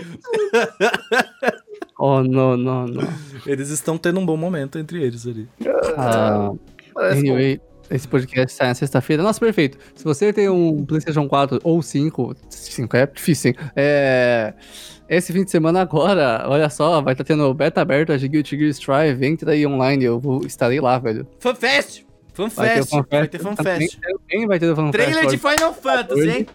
oh, não, não, não. Eles estão tendo um bom momento entre eles ali. Ah, bom. anyway, esse podcast sai na sexta-feira. Nossa, perfeito. Se você tem um PlayStation 4 ou 5, 5 é difícil, hein? É, esse fim de semana agora, olha só, vai estar tendo beta aberto de Guilty Gear Strive. Entra aí online, eu vou, estarei lá, velho. FanFest! Vai FanFest! Vai ter FanFest. Também vai ter o FanFest. Trailer de. Final Fantasy, hein?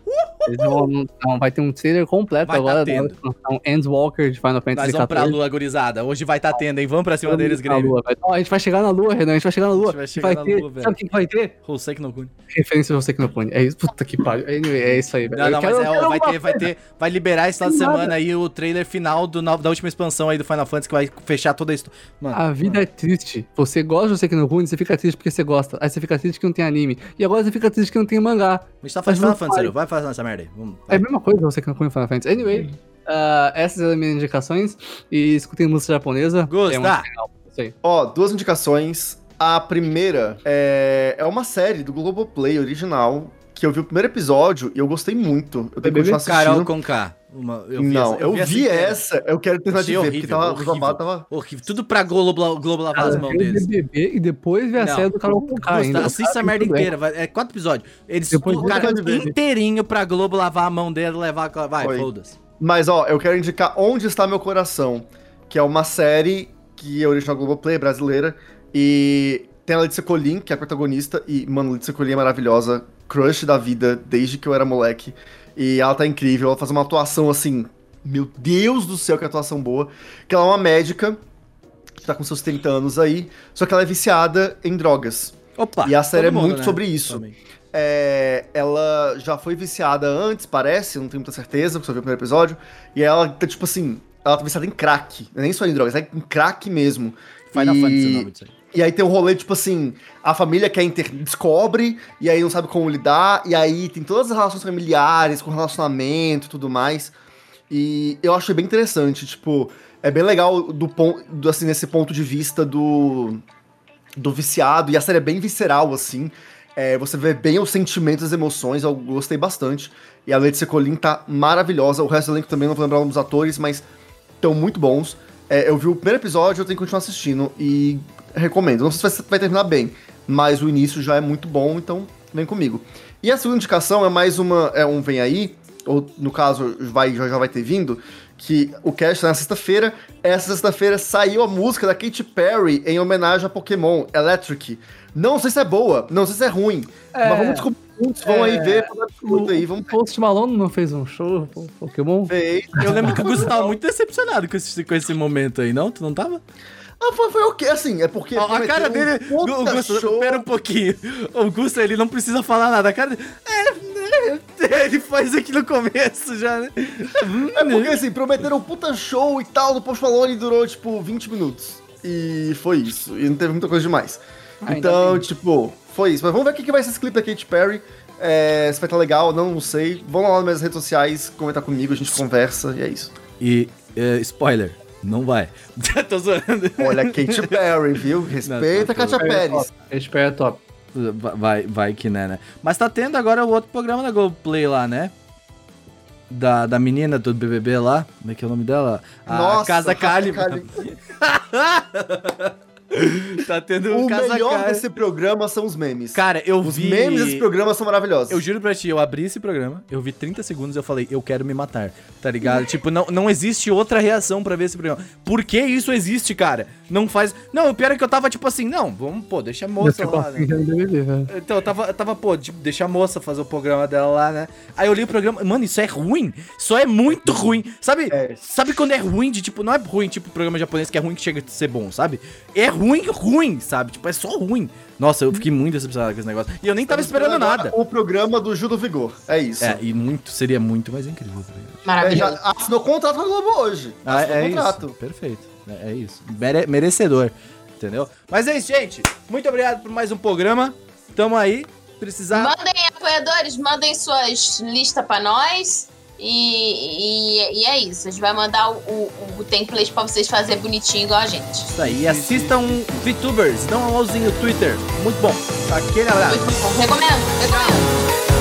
Vão- não, vai ter um trailer completo Vai tá agora. tendo. da expansão Endwalker de Final Nós Fantasy vamos pra lua, gurizada. Hoje vai tá tendo, hein? Vamos pra cima deles, Grêmio. lua, vai- a gente vai chegar na lua, Renan. A gente vai chegar na lua. A gente vai chegar na ter, lua, velho. Sabe o que vai ter? Hoseki no. Referência a você que não pune. É isso. Puta que pariu. É isso aí, velho. Não, não, quero- mas é, ó, vai ter, vai ter, vai liberar esse final de Nada. semana aí o trailer final do, no- da última expansão aí do Final Fantasy que vai fechar toda a história. Mano, A vida é triste. Você gosta de você que não Kuni, você fica triste porque você gosta. Aí você fica triste que não tem anime. E agora você fica triste que não tem mangá. a gente tá fazendo Final Fantasy, vai. Fazer essa merda aí. Vamos, É a mesma coisa você que não Kuni Final Fantasy. Anyway, ah, essas eram as minhas indicações. E escutem música japonesa. Gosta. É muito. Ó, duas indicações. A primeira é, é uma série do Globoplay original, que eu vi o primeiro episódio e eu gostei muito. Eu tenho que continuar assistindo. Carol com K. Uma, eu vi não, essa- eu, vi, essa inteira. essa, eu quero terminar de ver, horrível, porque tava, horrível. Tava... Horrível. Tudo pra Globo, Globo lavar as Cara, mãos vê o deles. BBB e depois vê a série do Carol Conká ainda. assista a merda inteira, vai- é quatro episódios. Eles, Depois cara, inteirinho pra Globo lavar a mão dele, levar. Vai, foda-se. Mas, ó, eu quero indicar Onde Está Meu Coração, que é uma série que é original Globoplay, brasileira, e tem a Letícia Colin, que é a protagonista, e, mano, a Letícia Colin é maravilhosa, crush da vida, desde que eu era moleque, e ela tá incrível, ela faz uma atuação, assim, meu Deus do céu, que atuação boa, que ela é uma médica, que tá com seus 30 anos aí, só que ela é viciada em drogas. Opa. E a série é mundo, muito sobre isso. É, ela já foi viciada antes, parece, não tenho muita certeza, porque só vi o primeiro episódio. E ela tá, tipo assim, ela tá viciada em crack. Nem só em drogas, é em crack mesmo. Final e... Fantasy é o nome disso aí. E aí tem um rolê, tipo assim, a família quer inter... descobre, e aí não sabe como lidar, e aí tem todas as relações familiares, com relacionamento e tudo mais. E eu achei bem interessante, tipo, é bem legal do ponto, assim, nesse ponto de vista do, do viciado, e a série é bem visceral, assim. É, você vê bem os sentimentos, as emoções, eu gostei bastante. E a Letícia Colin tá maravilhosa, o resto do elenco também não vou lembrar o nome dos atores, mas estão muito bons. É, eu vi o primeiro episódio, eu tenho que continuar assistindo e recomendo. Não sei se vai, vai terminar bem, mas o início já é muito bom, então vem comigo. E a segunda indicação é mais uma, é um vem aí, ou no caso vai, já, já vai ter vindo, que o cast tá na sexta-feira. Essa sexta-feira saiu a música da Katy Perry em homenagem a Pokémon Electric. Não sei se é boa, não sei se é ruim, É. mas vamos descobrir juntos, vão aí É. ver, escuta aí, O vamos Post Malone não fez um show Pokémon? ver. Eu lembro que o Gusto tava muito decepcionado com esse, com esse momento aí, não? Tu não tava? Ah, foi, foi ok, assim, é porque... Ó, a cara prometeram dele. um Gusto, show. pera um pouquinho. O Gusto, ele não precisa falar nada. A cara dele. É, é, ele faz aqui no começo já, né? É porque, assim, prometeram um puta show e tal, do Post Malone e durou, tipo, 20 minutos. E foi isso, e não teve muita coisa demais. Ah, então, tipo, foi isso. Mas vamos ver o que que vai ser esse clipe da Katy Perry. É, se vai estar legal, não, não sei. Vão lá nas minhas redes sociais, comentar comigo, a gente conversa, e é isso. E, é, spoiler, não vai. Tô zoando. Olha, Katy Perry, viu? Respeita a Katia Pérez. Espera top. Vai, vai que né, né? Mas tá tendo agora o outro programa da Globoplay lá, né? Da, da menina do BBB lá. Como é que é o nome dela? A Nossa, Casa Kalimann. tá tendo O Casa melhor desse programa são os memes. Cara, eu os vi... memes desse programa são maravilhosos. Eu juro pra ti, eu abri esse programa, eu vi 30 segundos e eu falei, eu quero me matar, tá ligado? tipo, não, não existe outra reação pra ver esse programa. Por que isso existe, cara? Não faz... Não, o pior é que eu tava tipo assim, não, vamos, pô, deixa a moça Eu lá, né? velho. Então, eu tava, eu tava, pô, tipo, deixa a moça fazer o programa dela lá, né? Aí eu li o programa, mano, isso é ruim. Isso é muito ruim. Sabe? É. Sabe quando é ruim de, tipo, não é ruim, tipo, programa japonês que é ruim que chega a ser bom, sabe? É ruim, ruim, sabe? Tipo, é só ruim. Nossa, eu fiquei muito decepcionado com esse negócio. E eu nem tava esperando nada. O programa do Judo Vigor. É isso. É, e muito, seria muito mais incrível. ligado? É, Maravilhoso. já assinou contrato com a Globo hoje. Ah, é contrato. isso. Perfeito. É, é isso. Mere- merecedor. Entendeu? Mas é isso, gente. Muito obrigado por mais um programa. Tamo aí. Precisar. Mandem apoiadores, mandem suas listas pra nós. E, e, e é isso. A gente vai mandar o, o, o template pra vocês fazerem bonitinho igual a gente. Isso aí. E assistam VTubers. Dão um alôzinho no Twitter. Muito bom. Aquele abraço. Muito bom. Recomendo, recomendo.